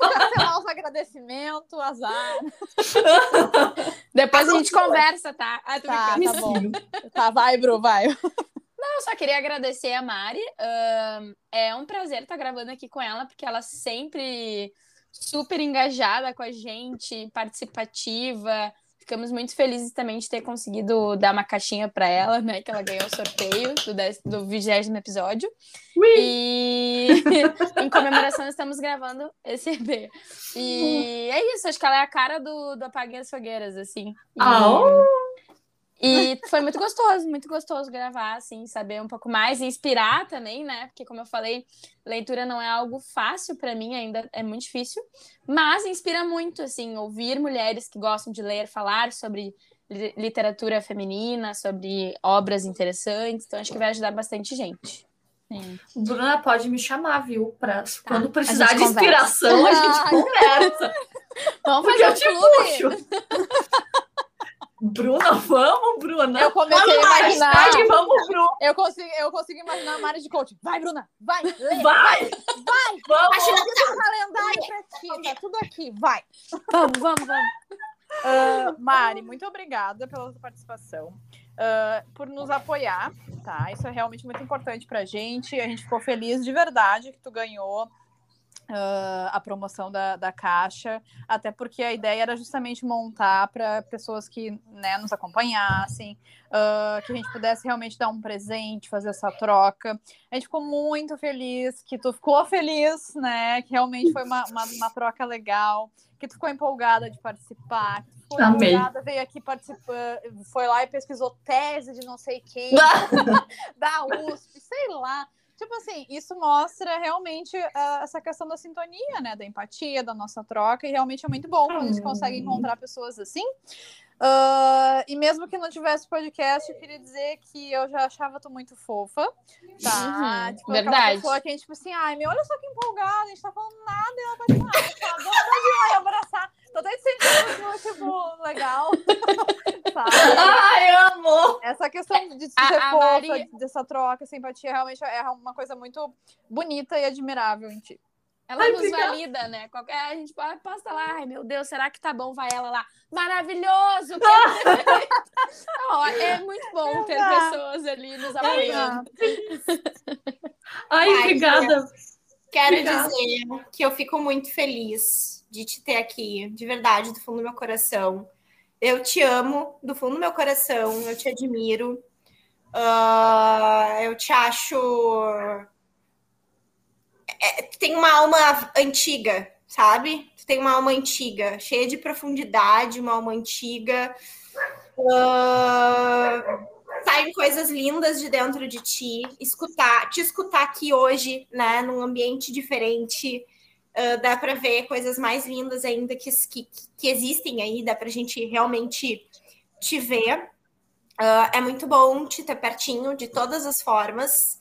[SPEAKER 2] Vou cancelar os agradecimentos, azar.
[SPEAKER 4] Depois a gente conversa, tá? Ah,
[SPEAKER 2] Tá, tá bom. Tá, vai, Bru, vai.
[SPEAKER 4] Eu só queria agradecer a Mari. É um prazer estar gravando aqui com ela, porque ela sempre super engajada com a gente, participativa. Ficamos muito felizes também de ter conseguido dar uma caixinha para ela, né? Que ela ganhou o sorteio do, dez- do 20 episódio. E <laughs> em comemoração estamos gravando esse EP. E é isso, acho que ela é a cara do, do Apaguem as Fogueiras, assim. E-
[SPEAKER 3] Ah,
[SPEAKER 4] e foi muito gostoso, muito gostoso gravar, assim, saber um pouco mais e inspirar também, né? Porque, como eu falei, leitura não é algo fácil para mim, ainda é muito difícil, mas inspira muito, assim, ouvir mulheres que gostam de ler, falar sobre li- literatura feminina, sobre obras interessantes, então acho que vai ajudar bastante gente.
[SPEAKER 3] Bruna pode me chamar, viu? Pra quando precisar de inspiração, a gente <laughs> conversa.
[SPEAKER 4] Vamos
[SPEAKER 3] Porque eu
[SPEAKER 4] fazer
[SPEAKER 3] te
[SPEAKER 4] clube!
[SPEAKER 3] puxo. Bruna, <laughs> vamos, Bruna.
[SPEAKER 2] Eu comecei
[SPEAKER 3] vamos
[SPEAKER 2] a imaginar.
[SPEAKER 3] hashtag vamos, Bruna.
[SPEAKER 2] Eu consigo, eu consigo imaginar a Mari de coach. Vai, Bruna, vai, lê.
[SPEAKER 3] Vai, vamos.
[SPEAKER 1] Imagina
[SPEAKER 2] Tem um calendário pra ti, tá tudo aqui, vai.
[SPEAKER 4] Vamos, vamos, vamos.
[SPEAKER 2] Ah, Mari, muito obrigada pela sua participação, ah, por nos apoiar, tá? Isso é realmente muito importante pra gente. A gente ficou feliz de verdade que tu ganhou ah, a promoção da, da caixa, até porque a ideia era justamente montar para pessoas que né, nos acompanhassem, ah, que a gente pudesse realmente dar um presente, fazer essa troca. A gente ficou muito feliz, que tu ficou <laughs> feliz, né? Que realmente foi uma, uma, uma troca legal, que tu ficou empolgada de participar, que tu ficou
[SPEAKER 3] Amei.
[SPEAKER 2] empolgada, veio aqui participar, foi lá e pesquisou tese de não sei quem, <laughs> da USP, sei lá. Tipo assim, isso mostra realmente ah, essa questão da sintonia, né? Da empatia, da nossa troca, e realmente é muito bom quando a gente consegue encontrar pessoas assim. Ah, e mesmo que não tivesse podcast, eu queria dizer que eu já achava tu muito fofa, tá?
[SPEAKER 4] Uhum,
[SPEAKER 2] tipo,
[SPEAKER 4] verdade.
[SPEAKER 2] pessoa que a gente, tipo assim, ai, meu, olha só que empolgada, a gente tá falando nada e ela tá ah, tá, vamos lá abraçar. Tô até te sentindo, tipo, legal. <laughs> Sabe?
[SPEAKER 3] Ai, amo.
[SPEAKER 2] Essa questão de ser
[SPEAKER 4] a
[SPEAKER 2] fofa,
[SPEAKER 4] Mari-
[SPEAKER 2] dessa troca, essa empatia, realmente é uma coisa muito bonita e admirável em ti.
[SPEAKER 4] Ela
[SPEAKER 3] Ai,
[SPEAKER 4] nos
[SPEAKER 3] obrigada.
[SPEAKER 4] valida, né? Qualquer, a gente pode- posta lá, ai meu Deus, será que tá bom? Vai ela lá, maravilhoso! quero <laughs> ter feito." Ó, é muito bom ter
[SPEAKER 2] Exato.
[SPEAKER 4] pessoas ali nos apoiando.
[SPEAKER 3] Ai,
[SPEAKER 1] Ai,
[SPEAKER 3] obrigada.
[SPEAKER 1] Quero
[SPEAKER 3] Obrigada.
[SPEAKER 1] dizer que eu fico muito feliz de te ter aqui, de verdade, do fundo do meu coração. Eu te amo do fundo do meu coração, eu te admiro. Ah, eu te acho. É, tem uma alma antiga, sabe? Tu tem uma alma antiga, cheia de profundidade, uma alma antiga. Ah, saem coisas lindas de dentro de ti. Escutar, te escutar aqui hoje, né, num ambiente diferente, ah, dá para ver coisas mais lindas ainda que, que, que existem aí, dá para a gente realmente te ver. Ah, é muito bom te ter pertinho de todas as formas.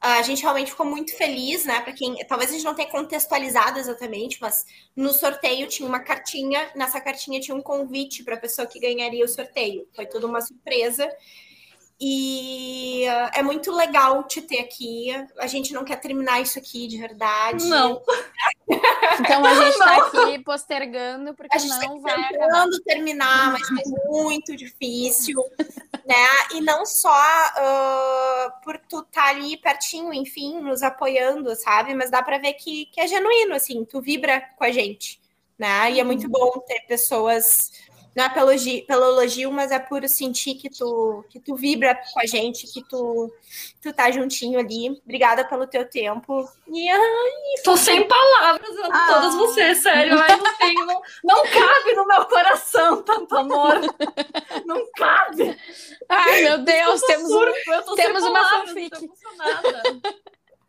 [SPEAKER 1] Ah, a gente realmente ficou muito feliz, né? Para quem talvez a gente não tenha contextualizado exatamente, mas no sorteio tinha uma cartinha. Nessa cartinha tinha um convite para a pessoa que ganharia o sorteio. Foi tudo uma surpresa. E ah, é muito legal te ter aqui. A gente não quer terminar isso aqui de verdade.
[SPEAKER 3] Não. <laughs>
[SPEAKER 4] Então a gente está aqui postergando porque
[SPEAKER 1] a gente
[SPEAKER 4] não
[SPEAKER 1] tá
[SPEAKER 4] vai acabar.
[SPEAKER 1] tentando terminar, mas é muito difícil, né? E não só ah, por tu estar tá ali pertinho, enfim, nos apoiando, sabe? Mas dá para ver que, que é genuíno, assim, tu vibra com a gente, né? E é muito bom ter pessoas não é pelo elogio, pelo elogio, mas é por sentir que tu, que tu vibra com a gente, que tu, tu tá juntinho ali. Obrigada pelo teu tempo. E ai,
[SPEAKER 3] Tô sem palavras a
[SPEAKER 1] Ah.
[SPEAKER 3] todas vocês, sério. Ai, não, tenho, não, não cabe no meu coração tanto amor. Não cabe.
[SPEAKER 4] Ai, meu Deus, temos um. Temos uma fanfic.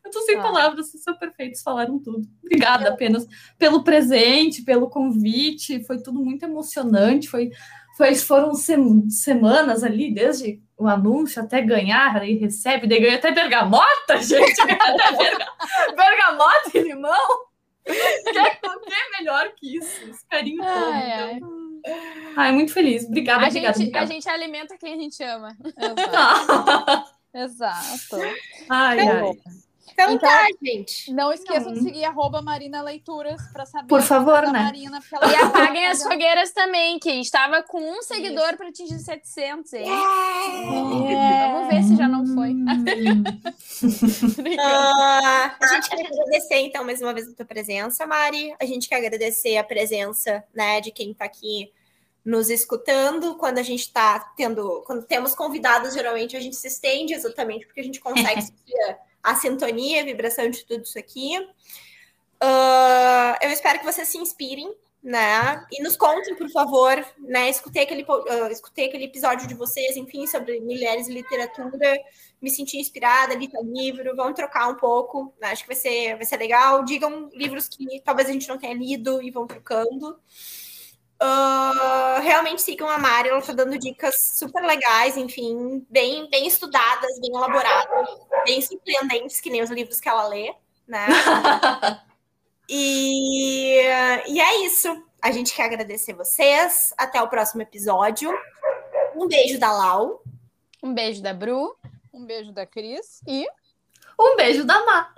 [SPEAKER 3] Eu tô sem
[SPEAKER 4] Ah.
[SPEAKER 3] palavras, vocês são perfeitos, falaram tudo. Obrigada apenas pelo presente, pelo convite, foi tudo muito emocionante, foi, foi foram sem- semanas ali, desde o anúncio até ganhar, aí recebe, daí ganha até bergamota, <laughs> gente, até berga- bergamota e limão. O que, é- o que é melhor que isso? Esse carinho todo.
[SPEAKER 4] Ai, ai.
[SPEAKER 3] então. Ai, muito feliz. Obrigada,
[SPEAKER 4] A
[SPEAKER 3] obrigada,
[SPEAKER 4] gente, a
[SPEAKER 3] obrigada.
[SPEAKER 4] gente alimenta quem a gente ama. <laughs>
[SPEAKER 2] Exato. Exato.
[SPEAKER 3] Ai, ai.
[SPEAKER 1] Então,
[SPEAKER 2] Então-
[SPEAKER 1] tá, gente.
[SPEAKER 2] Não esqueçam de seguir arroba Marina Leituras para saber
[SPEAKER 3] Por favor, né?
[SPEAKER 2] Marina.
[SPEAKER 4] E apaguem as fogueiras também, que estava com um seguidor para atingir 700, hein?
[SPEAKER 2] É.
[SPEAKER 4] Vamos ver se já não foi. <laughs>
[SPEAKER 1] Ah, a gente quer agradecer, então, mais uma vez a tua presença, Mari. A gente quer agradecer a presença, né, de quem está aqui nos escutando. Quando a gente está tendo, quando temos convidados, geralmente a gente se estende exatamente porque a gente consegue <laughs> a sintonia, a vibração de tudo isso aqui. Ah, eu espero que vocês se inspirem, né? E nos contem, por favor, né? Escutei aquele, ah, escutei aquele episódio de vocês, enfim, sobre mulheres e literatura me senti inspirada, li tal livro, vamos trocar um pouco, né? acho que vai ser, vai ser legal. Digam livros que talvez a gente não tenha lido e vão trocando. Ah, realmente sigam a Mari, ela tá dando dicas super legais, enfim, bem, bem estudadas, bem elaboradas, bem surpreendentes, que nem os livros que ela lê, né? <laughs> E, e é isso. A gente quer agradecer vocês. Até o próximo episódio. Um beijo da Lau.
[SPEAKER 4] Um beijo da Bru.
[SPEAKER 2] Um beijo da Cris e
[SPEAKER 3] Um beijo da Má.